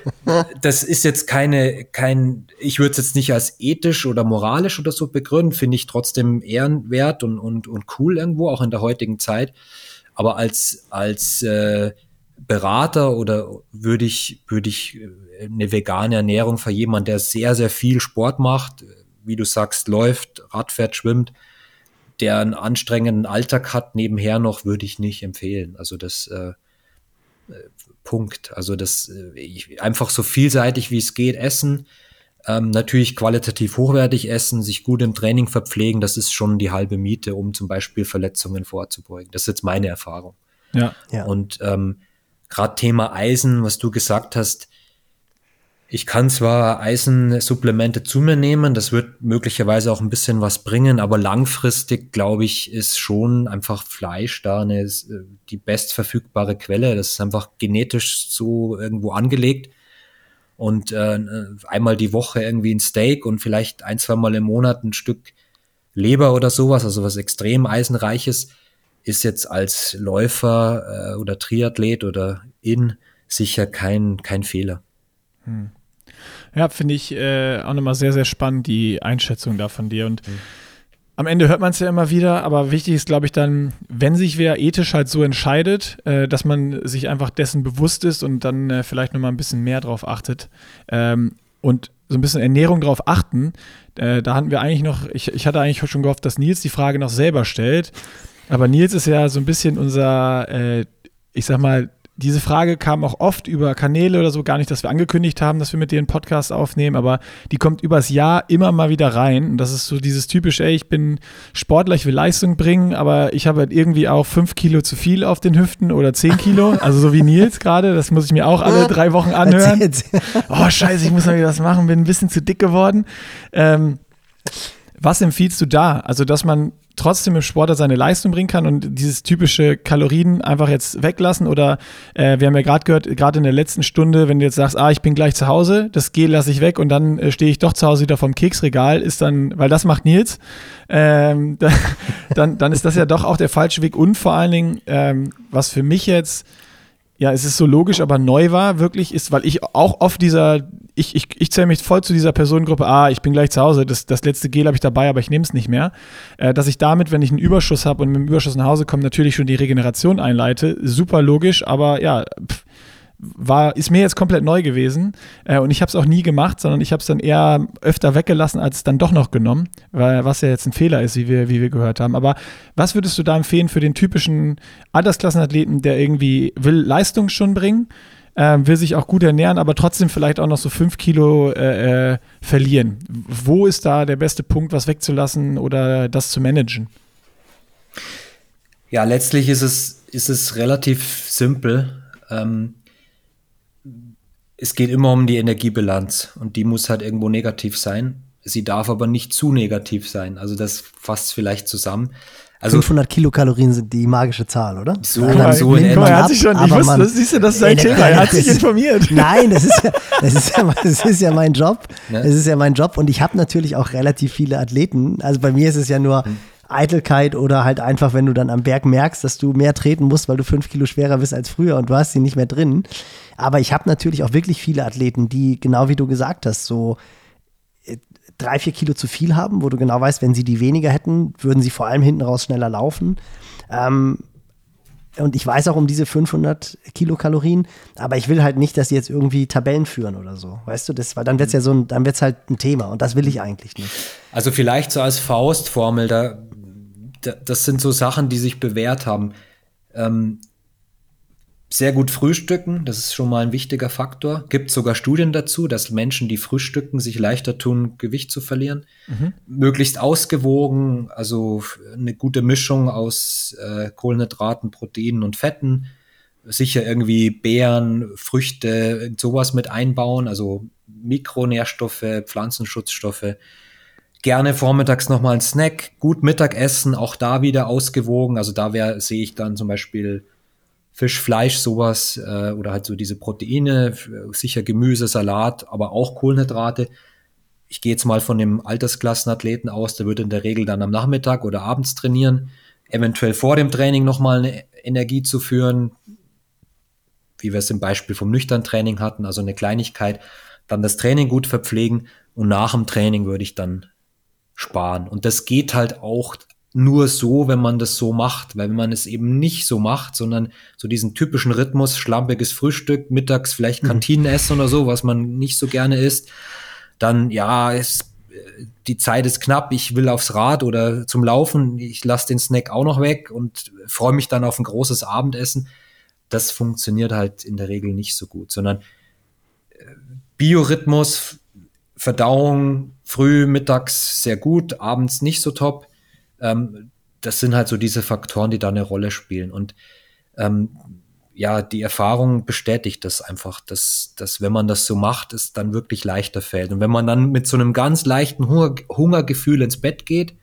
das ist jetzt keine, kein, ich würde es jetzt nicht als ethisch oder moralisch oder so begründen, finde ich trotzdem ehrenwert und, und, und cool irgendwo, auch in der heutigen Zeit. Aber als, als äh, Berater oder würde ich, würde ich äh, eine vegane Ernährung für jemanden, der sehr, sehr viel Sport macht, wie du sagst, läuft, Radfährt, schwimmt, der einen anstrengenden Alltag hat, nebenher noch, würde ich nicht empfehlen. Also das äh, äh, Punkt. Also das äh, ich, einfach so vielseitig wie es geht essen. Ähm, natürlich qualitativ hochwertig essen, sich gut im Training verpflegen, das ist schon die halbe Miete, um zum Beispiel Verletzungen vorzubeugen. Das ist jetzt meine Erfahrung. Ja. ja. Und ähm, gerade Thema Eisen, was du gesagt hast, ich kann zwar Eisensupplemente zu mir nehmen, das wird möglicherweise auch ein bisschen was bringen, aber langfristig glaube ich, ist schon einfach Fleisch da eine, äh, die bestverfügbare Quelle. Das ist einfach genetisch so irgendwo angelegt. Und äh, einmal die Woche irgendwie ein Steak und vielleicht ein, zwei Mal im Monat ein Stück Leber oder sowas, also was extrem eisenreiches, ist jetzt als Läufer äh, oder Triathlet oder in sicher kein, kein Fehler. Hm. Ja, finde ich äh, auch nochmal sehr, sehr spannend, die Einschätzung da von dir. Und mhm. am Ende hört man es ja immer wieder, aber wichtig ist, glaube ich, dann, wenn sich wer ethisch halt so entscheidet, äh, dass man sich einfach dessen bewusst ist und dann äh, vielleicht nochmal ein bisschen mehr drauf achtet. Ähm, und so ein bisschen Ernährung drauf achten. Äh, da hatten wir eigentlich noch, ich, ich hatte eigentlich schon gehofft, dass Nils die Frage noch selber stellt. Aber Nils ist ja so ein bisschen unser, äh, ich sag mal, diese Frage kam auch oft über Kanäle oder so, gar nicht, dass wir angekündigt haben, dass wir mit dir einen Podcast aufnehmen, aber die kommt übers Jahr immer mal wieder rein. Und das ist so dieses typische, ey, ich bin Sportler, ich will Leistung bringen, aber ich habe halt irgendwie auch fünf Kilo zu viel auf den Hüften oder zehn Kilo, (laughs) also so wie Nils gerade, das muss ich mir auch alle drei Wochen anhören. (laughs) Oh, scheiße, ich muss mal wieder was machen, bin ein bisschen zu dick geworden. Ähm, was empfiehlst du da? Also, dass man trotzdem im Sport seine Leistung bringen kann und dieses typische Kalorien einfach jetzt weglassen? Oder äh, wir haben ja gerade gehört, gerade in der letzten Stunde, wenn du jetzt sagst, ah, ich bin gleich zu Hause, das G lasse ich weg und dann äh, stehe ich doch zu Hause wieder vom Keksregal, ist dann, weil das macht Nils, ähm, (laughs) dann, dann ist das ja doch auch der falsche Weg und vor allen Dingen, ähm, was für mich jetzt ja, es ist so logisch, aber neu war wirklich, ist, weil ich auch oft dieser, ich, ich, ich zähle mich voll zu dieser Personengruppe, ah, ich bin gleich zu Hause, das, das letzte Gel habe ich dabei, aber ich nehme es nicht mehr. Äh, dass ich damit, wenn ich einen Überschuss habe und mit dem Überschuss nach Hause komme, natürlich schon die Regeneration einleite. Super logisch, aber ja, pff, war, ist mir jetzt komplett neu gewesen äh, und ich habe es auch nie gemacht, sondern ich habe es dann eher öfter weggelassen als dann doch noch genommen, weil, was ja jetzt ein Fehler ist, wie wir, wie wir gehört haben. Aber was würdest du da empfehlen für den typischen Altersklassenathleten, der irgendwie will Leistung schon bringen, äh, will sich auch gut ernähren, aber trotzdem vielleicht auch noch so fünf Kilo äh, äh, verlieren? Wo ist da der beste Punkt, was wegzulassen oder das zu managen? Ja, letztlich ist es, ist es relativ simpel. Ähm, es geht immer um die Energiebilanz und die muss halt irgendwo negativ sein. Sie darf aber nicht zu negativ sein. Also das fasst vielleicht zusammen. Also 500 Kilokalorien sind die magische Zahl, oder? So, nein, so in etwa. Er hat sich schon, ich wusste, das, siehst du, das ist sein Thema. Er hat sich informiert. (laughs) Nein, das ist ja, das ist ja, das ist ja mein Job. Ne? Das ist ja mein Job und ich habe natürlich auch relativ viele Athleten. Also bei mir ist es ja nur hm. Eitelkeit oder halt einfach, wenn du dann am Berg merkst, dass du mehr treten musst, weil du fünf Kilo schwerer bist als früher und du hast sie nicht mehr drin. Aber ich habe natürlich auch wirklich viele Athleten, die, genau wie du gesagt hast, so drei, vier Kilo zu viel haben, wo du genau weißt, wenn sie die weniger hätten, würden sie vor allem hinten raus schneller laufen. Ähm, und ich weiß auch um diese 500 Kilokalorien, aber ich will halt nicht, dass sie jetzt irgendwie Tabellen führen oder so. Weißt du, das, weil dann wird es ja so ein, dann wird es halt ein Thema und das will ich eigentlich nicht. Also vielleicht so als Faustformel, da das sind so Sachen, die sich bewährt haben. Ähm, sehr gut frühstücken, das ist schon mal ein wichtiger Faktor. Gibt sogar Studien dazu, dass Menschen, die frühstücken, sich leichter tun, Gewicht zu verlieren. Mhm. Möglichst ausgewogen, also eine gute Mischung aus äh, Kohlenhydraten, Proteinen und Fetten. Sicher irgendwie Beeren, Früchte, sowas mit einbauen, also Mikronährstoffe, Pflanzenschutzstoffe. Gerne vormittags nochmal ein Snack, gut Mittagessen, auch da wieder ausgewogen. Also da wäre, sehe ich dann zum Beispiel Fisch, Fleisch, sowas äh, oder halt so diese Proteine, sicher Gemüse, Salat, aber auch Kohlenhydrate. Ich gehe jetzt mal von dem Altersklassenathleten aus, der würde in der Regel dann am Nachmittag oder abends trainieren, eventuell vor dem Training nochmal eine Energie zu führen, wie wir es im Beispiel vom nüchtern Training hatten, also eine Kleinigkeit, dann das Training gut verpflegen und nach dem Training würde ich dann sparen. Und das geht halt auch nur so, wenn man das so macht, weil wenn man es eben nicht so macht, sondern so diesen typischen Rhythmus, schlampiges Frühstück, mittags vielleicht mhm. Kantinenessen oder so, was man nicht so gerne isst, dann ja, es, die Zeit ist knapp, ich will aufs Rad oder zum Laufen, ich lasse den Snack auch noch weg und freue mich dann auf ein großes Abendessen. Das funktioniert halt in der Regel nicht so gut, sondern äh, Biorhythmus, Verdauung, früh, mittags sehr gut, abends nicht so top ähm, das sind halt so diese Faktoren, die da eine Rolle spielen. Und ähm, ja, die Erfahrung bestätigt das einfach, dass, dass wenn man das so macht, es dann wirklich leichter fällt. Und wenn man dann mit so einem ganz leichten Hunger, Hungergefühl ins Bett geht,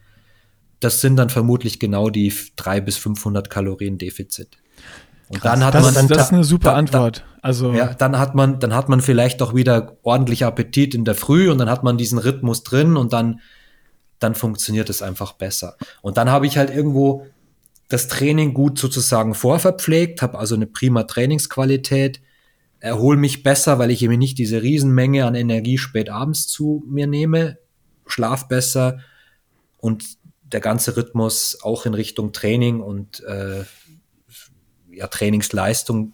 das sind dann vermutlich genau die drei bis 500 Kalorien Defizit. Und Krass, dann hat das, man, das ist eine super da, Antwort. Also ja, dann hat man, dann hat man vielleicht auch wieder ordentlich Appetit in der Früh und dann hat man diesen Rhythmus drin und dann dann funktioniert es einfach besser. Und dann habe ich halt irgendwo das Training gut sozusagen vorverpflegt, habe also eine prima Trainingsqualität, erhole mich besser, weil ich eben nicht diese Riesenmenge an Energie spät abends zu mir nehme, schlaf besser und der ganze Rhythmus auch in Richtung Training und äh, ja, Trainingsleistung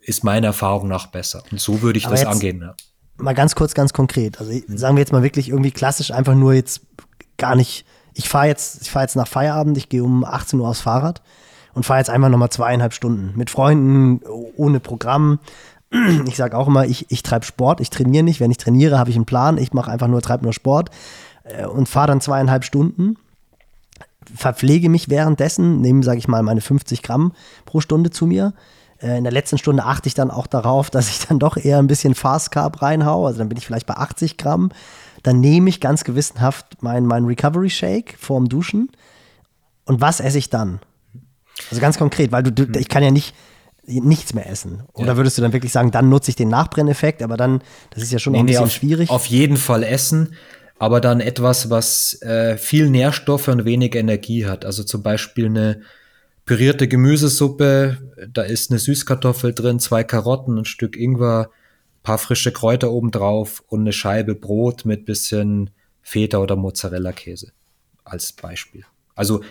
ist meiner Erfahrung nach besser. Und so würde ich Aber das angehen. Ja. Mal ganz kurz, ganz konkret. Also sagen wir jetzt mal wirklich irgendwie klassisch einfach nur jetzt gar nicht, ich fahre jetzt, ich fahre jetzt nach Feierabend, ich gehe um 18 Uhr aufs Fahrrad und fahre jetzt einfach nochmal zweieinhalb Stunden mit Freunden, ohne Programm. (clears throat) Ich sage auch immer, ich, ich treibe Sport, ich trainiere nicht. Wenn ich trainiere, habe ich einen Plan. Ich mache einfach nur, treibe nur Sport äh, und fahre dann zweieinhalb Stunden. Verpflege mich währenddessen, nehme, sage ich mal, meine 50 Gramm pro Stunde zu mir. Äh, in der letzten Stunde achte ich dann auch darauf, dass ich dann doch eher ein bisschen Fast Carb reinhaue. Also dann bin ich vielleicht bei 80 Gramm dann nehme ich ganz gewissenhaft meinen mein Recovery Shake vorm Duschen. Und was esse ich dann? Also ganz konkret, weil du, du hm. ich kann ja nicht nichts mehr essen. Oder ja. würdest du dann wirklich sagen, dann nutze ich den Nachbrenneffekt, aber dann, das ist ja schon nee, ein bisschen auf, schwierig. Auf jeden Fall essen, aber dann etwas, was äh, viel Nährstoffe und wenig Energie hat. Also zum Beispiel eine pürierte Gemüsesuppe, da ist eine Süßkartoffel drin, zwei Karotten, ein Stück Ingwer, paar frische Kräuter obendrauf und eine Scheibe Brot mit bisschen Feta oder Mozzarella-Käse als Beispiel. Also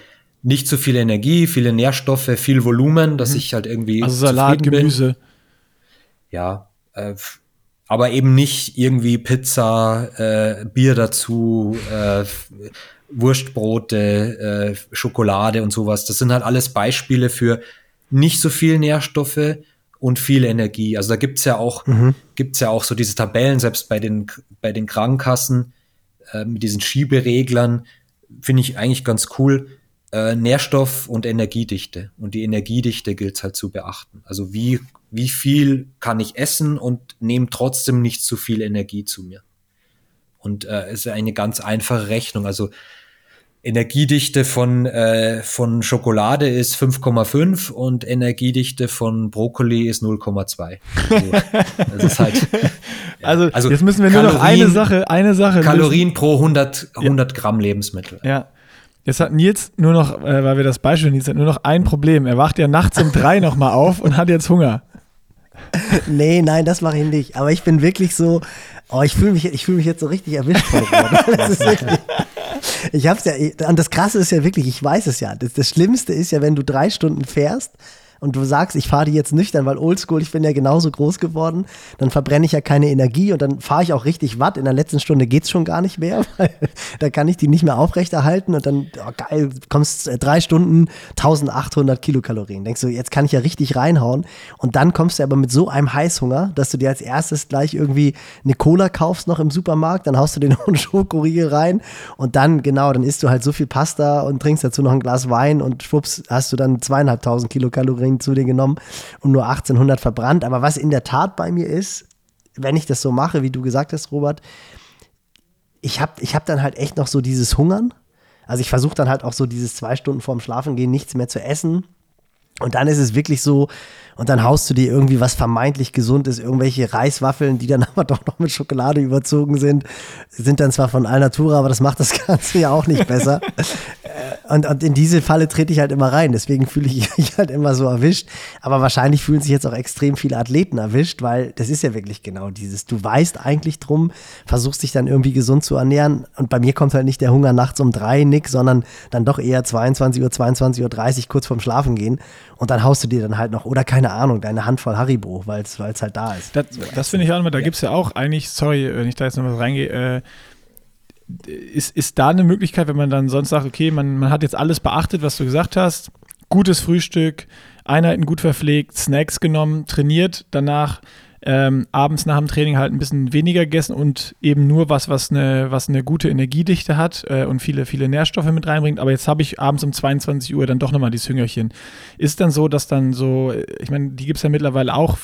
nicht zu viel Energie, viele Nährstoffe, viel Volumen, dass mhm. ich halt irgendwie. Also Salat, Gemüse. Bin. Ja, äh, aber eben nicht irgendwie Pizza, äh, Bier dazu, äh, Wurstbrote, äh, Schokolade und sowas. Das sind halt alles Beispiele für nicht so viel Nährstoffe, und viel Energie. Also da gibt's ja auch, mhm. gibt's ja auch so diese Tabellen, selbst bei den, bei den Krankenkassen, äh, mit diesen Schiebereglern, finde ich eigentlich ganz cool. Äh, Nährstoff und Energiedichte. Und die Energiedichte gilt halt zu beachten. Also wie, wie viel kann ich essen und nehme trotzdem nicht zu viel Energie zu mir. Und äh, es ist eine ganz einfache Rechnung. Also Energiedichte von, äh, von Schokolade ist 5,5 und Energiedichte von Brokkoli ist 0,2. Also, das ist halt. (laughs) also, also, jetzt müssen wir nur noch eine Sache, eine Sache. Kalorien lösen. pro 100, 100 ja. Gramm Lebensmittel. Ja. Jetzt hat Nils nur noch, äh, weil wir das Beispiel Nils hat nur noch ein Problem. Er wacht ja nachts um drei nochmal auf und hat jetzt Hunger. (laughs) Nee, nein, das mache ich nicht. Aber ich bin wirklich so, oh, ich fühle mich, ich fühle mich jetzt so richtig erwischt. (laughs) das ist wirklich, ich hab's ja, und das Krasse ist ja wirklich, ich weiß es ja. Das, das Schlimmste ist ja, wenn du drei Stunden fährst und du sagst, ich fahre die jetzt nüchtern, weil oldschool, ich bin ja genauso groß geworden, dann verbrenne ich ja keine Energie und dann fahre ich auch richtig Watt. In der letzten Stunde geht es schon gar nicht mehr, (laughs) weil da kann ich die nicht mehr aufrechterhalten. Und dann, oh geil, kommst äh, drei Stunden 1800 Kilokalorien. Denkst du, jetzt kann ich ja richtig reinhauen. Und dann kommst du aber mit so einem Heißhunger, dass du dir als erstes gleich irgendwie eine Cola kaufst noch im Supermarkt, dann haust du den Schokoriegel rein. Und dann, genau, dann isst du halt so viel Pasta und trinkst dazu noch ein Glas Wein. Und schwupps, hast du dann zweieinhalbtausend Kilokalorien zu dir genommen und nur 1800 verbrannt. Aber was in der Tat bei mir ist, wenn ich das so mache, wie du gesagt hast, Robert, ich habe ich hab dann halt echt noch so dieses Hungern. Also ich versuche dann halt auch so dieses zwei Stunden vorm Schlafengehen nichts mehr zu essen. Und dann ist es wirklich so, und dann haust du dir irgendwie was vermeintlich gesund ist, irgendwelche Reiswaffeln, die dann (laughs) aber doch noch mit Schokolade überzogen sind, sind dann zwar von Alnatura, aber das macht das (laughs) Ganze ja auch nicht besser. Und, und in diese Falle trete ich halt immer rein, deswegen fühle ich (laughs) mich halt immer so erwischt. Aber wahrscheinlich fühlen sich jetzt auch extrem viele Athleten erwischt, weil das ist ja wirklich genau dieses. Du weißt eigentlich drum, versuchst dich dann irgendwie gesund zu ernähren und bei mir kommt halt nicht der Hunger nachts um drei, Nick, sondern dann doch eher 22 Uhr, 22 Uhr 30 kurz vorm Schlafen gehen und dann haust du dir dann halt noch, oder keine Ahnung, deine Handvoll Haribo, weil es halt da ist. Das, das finde ich auch immer, da ja. gibt es ja auch eigentlich, sorry, wenn ich da jetzt noch was reingehe, äh, ist, ist da eine Möglichkeit, wenn man dann sonst sagt, okay, man, man hat jetzt alles beachtet, was du gesagt hast, gutes Frühstück, Einheiten gut verpflegt, Snacks genommen, trainiert, danach ähm, abends nach dem Training halt ein bisschen weniger gegessen und eben nur was, was eine, was eine gute Energiedichte hat äh, und viele, viele Nährstoffe mit reinbringt. Aber jetzt habe ich abends um 22 Uhr dann doch nochmal dieses Hüngerchen. Ist dann so, dass dann so, ich meine, die gibt es ja mittlerweile auch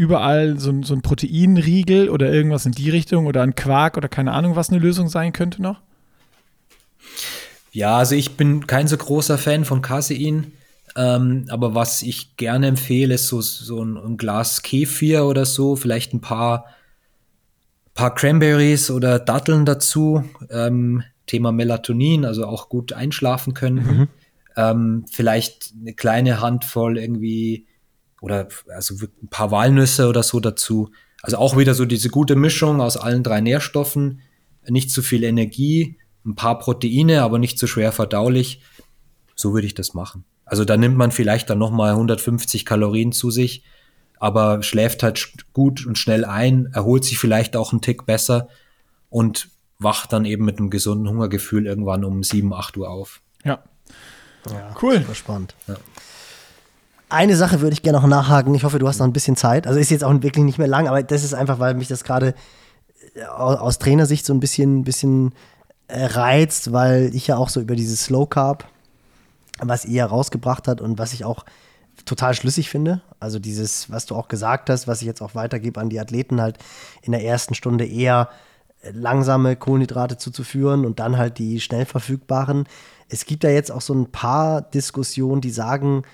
überall so, so ein Proteinriegel oder irgendwas in die Richtung oder ein Quark oder keine Ahnung, was eine Lösung sein könnte noch? Ja, also ich bin kein so großer Fan von Casein. Ähm, aber was ich gerne empfehle, ist so, so ein, ein, Glas Kefir oder so, vielleicht ein paar, paar Cranberries oder Datteln dazu. Ähm, Thema Melatonin, also auch gut einschlafen können. Mhm. Ähm, vielleicht eine kleine Handvoll irgendwie oder also ein paar Walnüsse oder so dazu. Also auch wieder so diese gute Mischung aus allen drei Nährstoffen, nicht zu viel Energie, ein paar Proteine, aber nicht zu schwer verdaulich. So würde ich das machen. Also da nimmt man vielleicht dann nochmal 150 Kalorien zu sich, aber schläft halt gut und schnell ein, erholt sich vielleicht auch einen Tick besser und wacht dann eben mit einem gesunden Hungergefühl irgendwann um 7, 8 Uhr auf. Ja. ja cool. Super spannend. Ja. Eine Sache würde ich gerne noch nachhaken. Ich hoffe, du hast noch ein bisschen Zeit. Also ist jetzt auch wirklich nicht mehr lang, aber das ist einfach, weil mich das gerade äh, aus Trainersicht so ein bisschen, bisschen äh, reizt, weil ich ja auch so über dieses Slow Carb was ihr rausgebracht hat und was ich auch total schlüssig finde. Also dieses, was du auch gesagt hast, was ich jetzt auch weitergebe an die Athleten, halt in der ersten Stunde eher langsame Kohlenhydrate zuzuführen und dann halt die schnell verfügbaren. Es gibt da jetzt auch so ein paar Diskussionen, die sagen,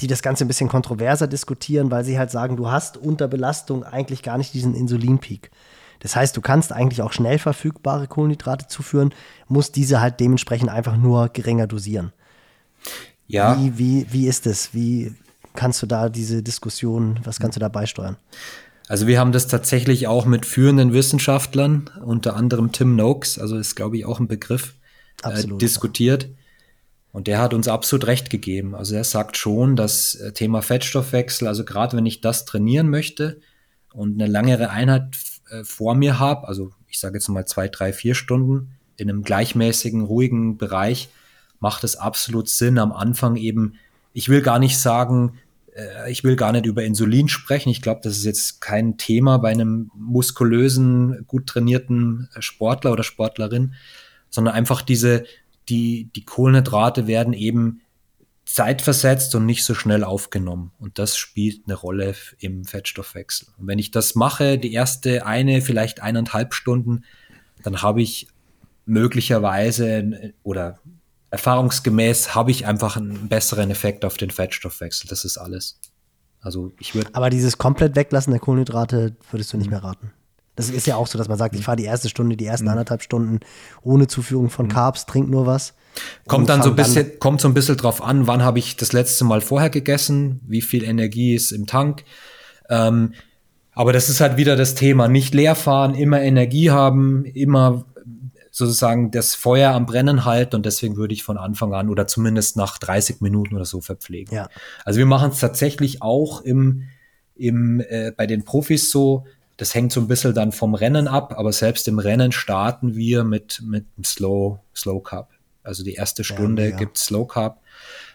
die das Ganze ein bisschen kontroverser diskutieren, weil sie halt sagen, du hast unter Belastung eigentlich gar nicht diesen Insulinpeak. Das heißt, du kannst eigentlich auch schnell verfügbare Kohlenhydrate zuführen, musst diese halt dementsprechend einfach nur geringer dosieren. Ja. Wie, wie, wie ist es? Wie kannst du da diese Diskussion, was kannst du da beisteuern? Also wir haben das tatsächlich auch mit führenden Wissenschaftlern, unter anderem Tim Noakes, also ist glaube ich auch ein Begriff, äh, diskutiert. Und der hat uns absolut recht gegeben. Also er sagt schon, das äh, Thema Fettstoffwechsel, also gerade wenn ich das trainieren möchte und eine langere Einheit äh, vor mir habe, also ich sage jetzt mal zwei, drei, vier Stunden in einem gleichmäßigen, ruhigen Bereich, macht es absolut Sinn, am Anfang eben, ich will gar nicht sagen, äh, ich will gar nicht über Insulin sprechen. Ich glaube, das ist jetzt kein Thema bei einem muskulösen, gut trainierten Sportler oder Sportlerin, sondern einfach diese, die, die Kohlenhydrate werden eben zeitversetzt und nicht so schnell aufgenommen. Und das spielt eine Rolle im Fettstoffwechsel. Und wenn ich das mache, die erste eine, vielleicht eineinhalb Stunden, dann habe ich möglicherweise oder erfahrungsgemäß habe ich einfach einen besseren Effekt auf den Fettstoffwechsel. Das ist alles. Also ich würde. Aber dieses komplett Weglassen der Kohlenhydrate würdest du nicht mehr raten. Das ist ja auch so, dass man sagt, ich fahre die erste Stunde, die ersten mhm. anderthalb Stunden ohne Zuführung von mhm. Carbs, trink nur was. Kommt dann so ein bisschen, kommt so ein bisschen drauf an, wann habe ich das letzte Mal vorher gegessen, wie viel Energie ist im Tank. Ähm, aber das ist halt wieder das Thema. Nicht leer fahren, immer Energie haben, immer sozusagen das Feuer am Brennen halten und deswegen würde ich von Anfang an oder zumindest nach 30 Minuten oder so verpflegen. Ja. Also wir machen es tatsächlich auch im, im, äh, bei den Profis so, das hängt so ein bisschen dann vom Rennen ab, aber selbst im Rennen starten wir mit, mit einem Slow, Slow Cup. Also die erste Stunde ja, gibt Slow Cup,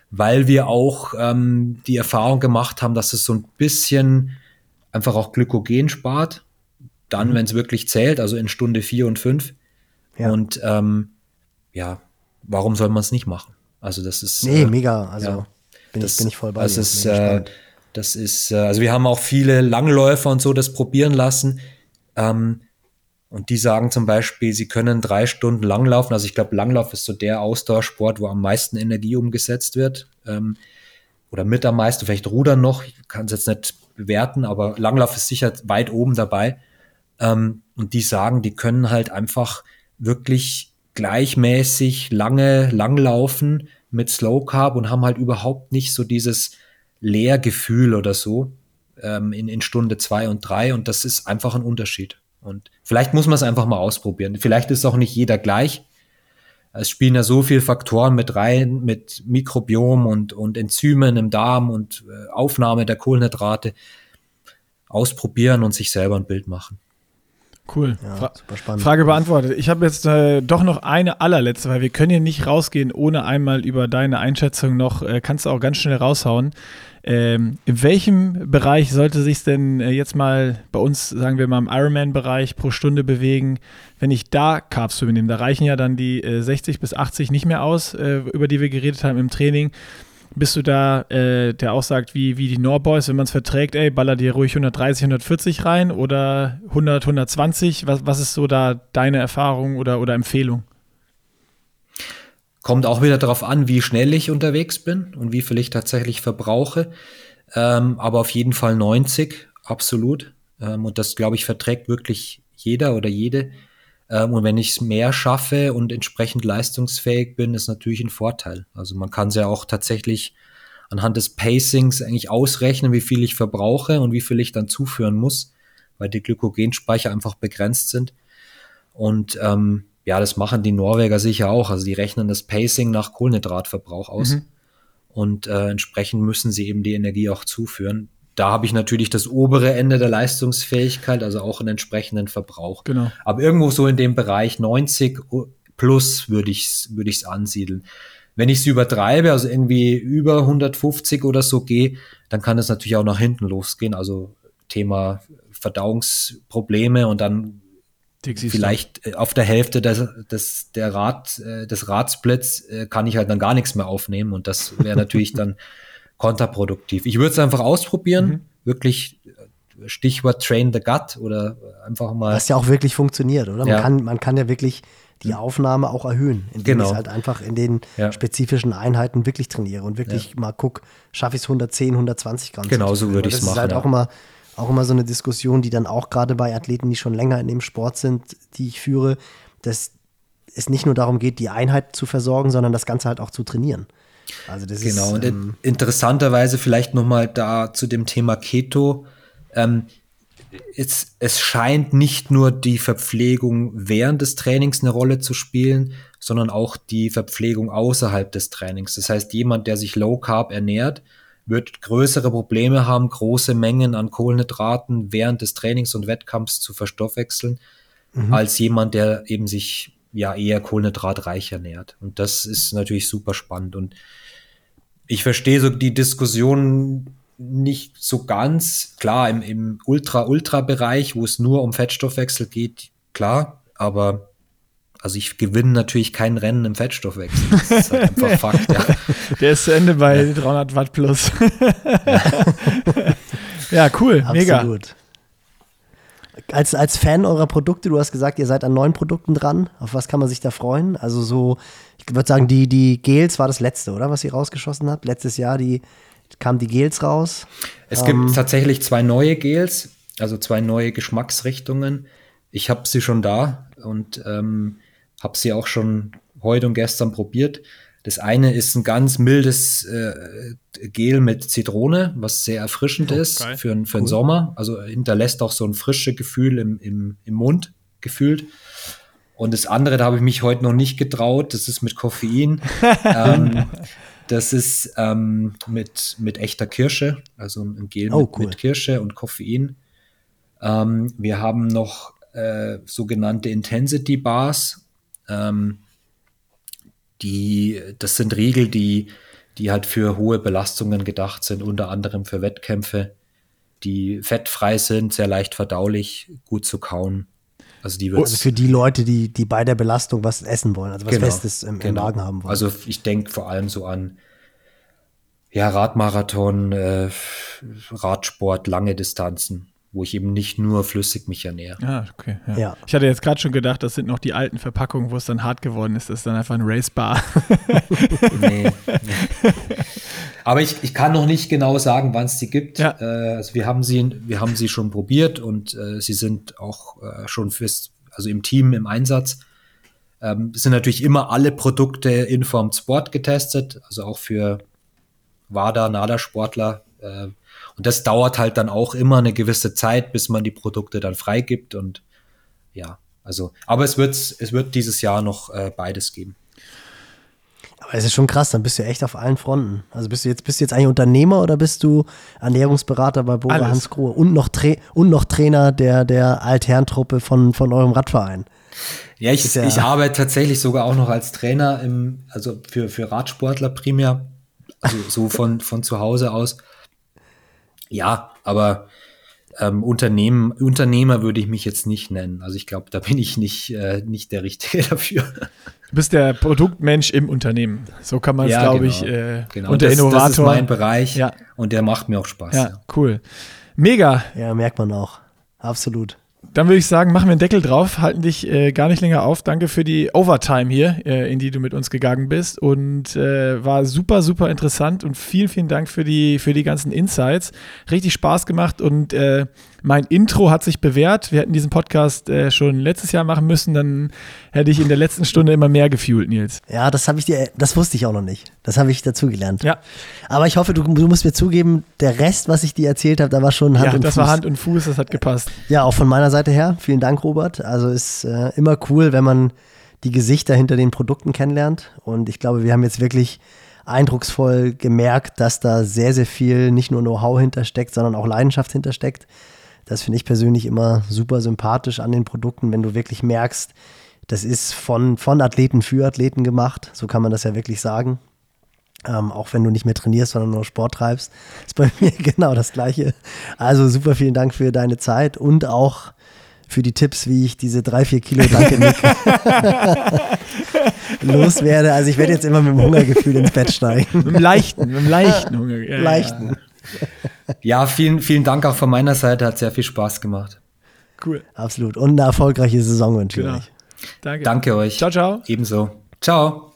weil wir auch ähm, die Erfahrung gemacht haben, dass es so ein bisschen einfach auch Glykogen spart. Dann, mhm. wenn es wirklich zählt, also in Stunde vier und fünf. Ja. Und ähm, ja, warum soll man es nicht machen? Also das ist. Nee, äh, mega. Also ja, bin, das, ich, bin ich voll bei das dir. Ist, äh, das ist, äh, also wir haben auch viele Langläufer und so das probieren lassen. Ähm, und die sagen zum Beispiel, sie können drei Stunden langlaufen. Also ich glaube, Langlauf ist so der Ausdauersport, wo am meisten Energie umgesetzt wird. Ähm, oder mit am meisten, vielleicht Rudern noch. Ich kann es jetzt nicht bewerten, aber Langlauf ist sicher weit oben dabei. Ähm, und die sagen, die können halt einfach wirklich gleichmäßig lange langlaufen mit Slow Carb und haben halt überhaupt nicht so dieses Leergefühl oder so ähm, in, in Stunde zwei und drei und das ist einfach ein Unterschied. Und vielleicht muss man es einfach mal ausprobieren. Vielleicht ist auch nicht jeder gleich. Es spielen ja so viele Faktoren mit rein, mit Mikrobiom und, und Enzymen im Darm und äh, Aufnahme der Kohlenhydrate. Ausprobieren und sich selber ein Bild machen. Cool. Ja, super spannend. Frage beantwortet. Ich habe jetzt äh, doch noch eine allerletzte, weil wir können hier nicht rausgehen, ohne einmal über deine Einschätzung noch, äh, kannst du auch ganz schnell raushauen. Ähm, in welchem Bereich sollte sich denn äh, jetzt mal bei uns, sagen wir mal im Ironman-Bereich pro Stunde bewegen, wenn ich da Carbs zu nehme? Da reichen ja dann die 60 äh, bis 80 nicht mehr aus, äh, über die wir geredet haben im Training. Bist du da, äh, der auch sagt, wie, wie die Norboys, wenn man es verträgt, ey, baller dir ruhig 130, 140 rein oder 100, 120? Was, was ist so da deine Erfahrung oder, oder Empfehlung? Kommt auch wieder darauf an, wie schnell ich unterwegs bin und wie viel ich tatsächlich verbrauche. Ähm, aber auf jeden Fall 90, absolut. Ähm, und das, glaube ich, verträgt wirklich jeder oder jede. Ähm, und wenn ich es mehr schaffe und entsprechend leistungsfähig bin, ist natürlich ein Vorteil. Also man kann es ja auch tatsächlich anhand des Pacings eigentlich ausrechnen, wie viel ich verbrauche und wie viel ich dann zuführen muss, weil die Glykogenspeicher einfach begrenzt sind. Und ähm, ja, das machen die Norweger sicher auch. Also die rechnen das Pacing nach Kohlenhydratverbrauch aus. Mhm. Und äh, entsprechend müssen sie eben die Energie auch zuführen. Da habe ich natürlich das obere Ende der Leistungsfähigkeit, also auch einen entsprechenden Verbrauch. Genau. Aber irgendwo so in dem Bereich 90 plus würde ich es würde ich's ansiedeln. Wenn ich es übertreibe, also irgendwie über 150 oder so gehe, dann kann es natürlich auch nach hinten losgehen. Also Thema Verdauungsprobleme und dann vielleicht äh, auf der Hälfte des, des, der Rad, äh, des Radsplits äh, kann ich halt dann gar nichts mehr aufnehmen und das wäre natürlich (laughs) dann kontraproduktiv. Ich würde es einfach ausprobieren, mhm. wirklich Stichwort Train the Gut oder einfach mal. Was ja auch wirklich funktioniert, oder? Man, ja. kann, man kann ja wirklich die mhm. Aufnahme auch erhöhen, indem genau. ich halt einfach in den ja. spezifischen Einheiten wirklich trainiere und wirklich ja. mal gucke, schaffe ich es 110, 120 Gramm. Genau so würde ich es machen. Das ist halt auch immer auch immer so eine Diskussion, die dann auch gerade bei Athleten, die schon länger in dem Sport sind, die ich führe, dass es nicht nur darum geht, die Einheit zu versorgen, sondern das Ganze halt auch zu trainieren. Also das genau, ist, ähm, und interessanterweise vielleicht nochmal da zu dem Thema Keto. Ähm, es, es scheint nicht nur die Verpflegung während des Trainings eine Rolle zu spielen, sondern auch die Verpflegung außerhalb des Trainings. Das heißt, jemand, der sich low carb ernährt, wird größere Probleme haben, große Mengen an Kohlenhydraten während des Trainings und Wettkampfs zu verstoffwechseln, mhm. als jemand, der eben sich ja eher kohlenhydratreich ernährt. Und das ist natürlich super spannend. Und ich verstehe so die Diskussion nicht so ganz. Klar, im, im Ultra-Ultra-Bereich, wo es nur um Fettstoffwechsel geht, klar, aber also ich gewinne natürlich kein Rennen im Fettstoffwechsel. Das ist halt einfach (laughs) Fakt, ja. Der ist zu Ende bei ja. 300 Watt plus. ja. (laughs) ja, cool, Absolut. mega. Als, als Fan eurer Produkte, du hast gesagt, ihr seid an neuen Produkten dran. Auf was kann man sich da freuen? Also so, ich würde sagen, die, die Gels war das letzte, oder? Was ihr rausgeschossen habt. Letztes Jahr die, kamen die Gels raus. Es ähm, gibt tatsächlich zwei neue Gels, also zwei neue Geschmacksrichtungen. Ich habe sie schon da und ähm, habe sie auch schon heute und gestern probiert. Das eine ist ein ganz mildes äh, Gel mit Zitrone, was sehr erfrischend oh, ist geil. für, für cool. den Sommer. Also hinterlässt auch so ein frisches Gefühl im, im, im Mund gefühlt. Und das andere, da habe ich mich heute noch nicht getraut, das ist mit Koffein. (laughs) ähm, das ist ähm, mit, mit echter Kirsche, also ein Gel Oh, mit, cool. mit Kirsche und Koffein. Ähm, wir haben noch äh, sogenannte Intensity Bars. Ähm, die, das sind Riegel, die, die halt für hohe Belastungen gedacht sind, unter anderem für Wettkämpfe, die fettfrei sind, sehr leicht verdaulich, gut zu kauen. Also die Also für die Leute, die, die bei der Belastung was essen wollen, also was Genau, Festes im, im genau. Magen haben wollen. Also ich denke vor allem so an ja, Radmarathon, äh, Radsport, lange Distanzen, wo ich eben nicht nur flüssig mich ernähre. Ah, okay. Ja. Ja. Ich hatte jetzt gerade schon gedacht, das sind noch die alten Verpackungen, wo es dann hart geworden ist. Das ist dann einfach ein Racebar. (laughs) Nee, nee. (laughs) Aber ich, ich kann noch nicht genau sagen, wann es die gibt. Ja. Äh, also wir haben sie, wir haben sie schon probiert und äh, sie sind auch äh, schon fürs, also im Team im Einsatz. Ähm, es sind natürlich immer alle Produkte Informed Sport getestet, also auch für WADA, NADA-Sportler. Und das dauert halt dann auch immer eine gewisse Zeit, bis man die Produkte dann freigibt. Und ja, also, aber es wird, es wird dieses Jahr noch äh, beides geben. Aber es ist schon krass, dann bist du echt auf allen Fronten. Also bist du jetzt, bist du jetzt eigentlich Unternehmer oder bist du Ernährungsberater bei Bora Alles. Hans Grohe und noch, Tra und noch Trainer der, der Altherrentruppe von, von eurem Radverein? Ja, ich, ja- ich arbeite tatsächlich sogar auch noch als Trainer im, also für, für Radsportler primär, also so von, von zu Hause aus. Ja, aber ähm, Unternehmen, Unternehmer würde ich mich jetzt nicht nennen. Also ich glaube, da bin ich nicht, äh, nicht der Richtige (laughs) dafür. Du bist der Produktmensch im Unternehmen. So kann man es, glaube ich, äh, genau. und der das, Innovator. Das ist mein Bereich Ja. und der macht mir auch Spaß. ja, Ja. cool. Mega. Ja, merkt man auch. Absolut. Dann würde ich sagen, machen wir einen Deckel drauf, halten dich äh, gar nicht länger auf. Danke für die Overtime hier, äh, in die du mit uns gegangen bist. Und äh, war super, super interessant und vielen, vielen Dank für die, für die ganzen Insights. Richtig Spaß gemacht und äh, mein Intro hat sich bewährt. Wir hätten diesen Podcast äh, schon letztes Jahr machen müssen, dann hätte ich in der letzten Stunde immer mehr gefühlt, Nils. Ja, das habe ich dir, das wusste ich auch noch nicht. Das habe ich dazugelernt. Ja, Aber ich hoffe, du, du musst mir zugeben, der Rest, was ich dir erzählt habe, da war schon Hand ja und das Fuß. war Hand und Fuß, das hat gepasst. Ja, auch von meiner Seite her. Vielen Dank, Robert. Also ist äh, immer cool, wenn man die Gesichter hinter den Produkten kennenlernt. Und ich glaube, wir haben jetzt wirklich eindrucksvoll gemerkt, dass da sehr, sehr viel nicht nur Know-how hintersteckt, sondern auch Leidenschaft hintersteckt. Das finde ich persönlich immer super sympathisch an den Produkten, wenn du wirklich merkst, das ist von, von Athleten für Athleten gemacht. So kann man das ja wirklich sagen. Ähm, auch wenn du nicht mehr trainierst, sondern nur Sport treibst, (laughs) ist bei mir (laughs) genau das Gleiche. Also super vielen Dank für deine Zeit und auch für die Tipps, wie ich diese drei, vier Kilo Danke Nick (laughs) loswerde. Also ich werde jetzt immer mit dem Hungergefühl ins Bett steigen. Mit dem leichten, mit dem leichten Hunger. Ja, Leichten. ja, vielen, vielen Dank auch von meiner Seite. Hat sehr viel Spaß gemacht. Ja, cool. Absolut. Und eine erfolgreiche Saison wünsche ich Genau. euch. Danke. Danke euch. Ciao, ciao. Ebenso. Ciao.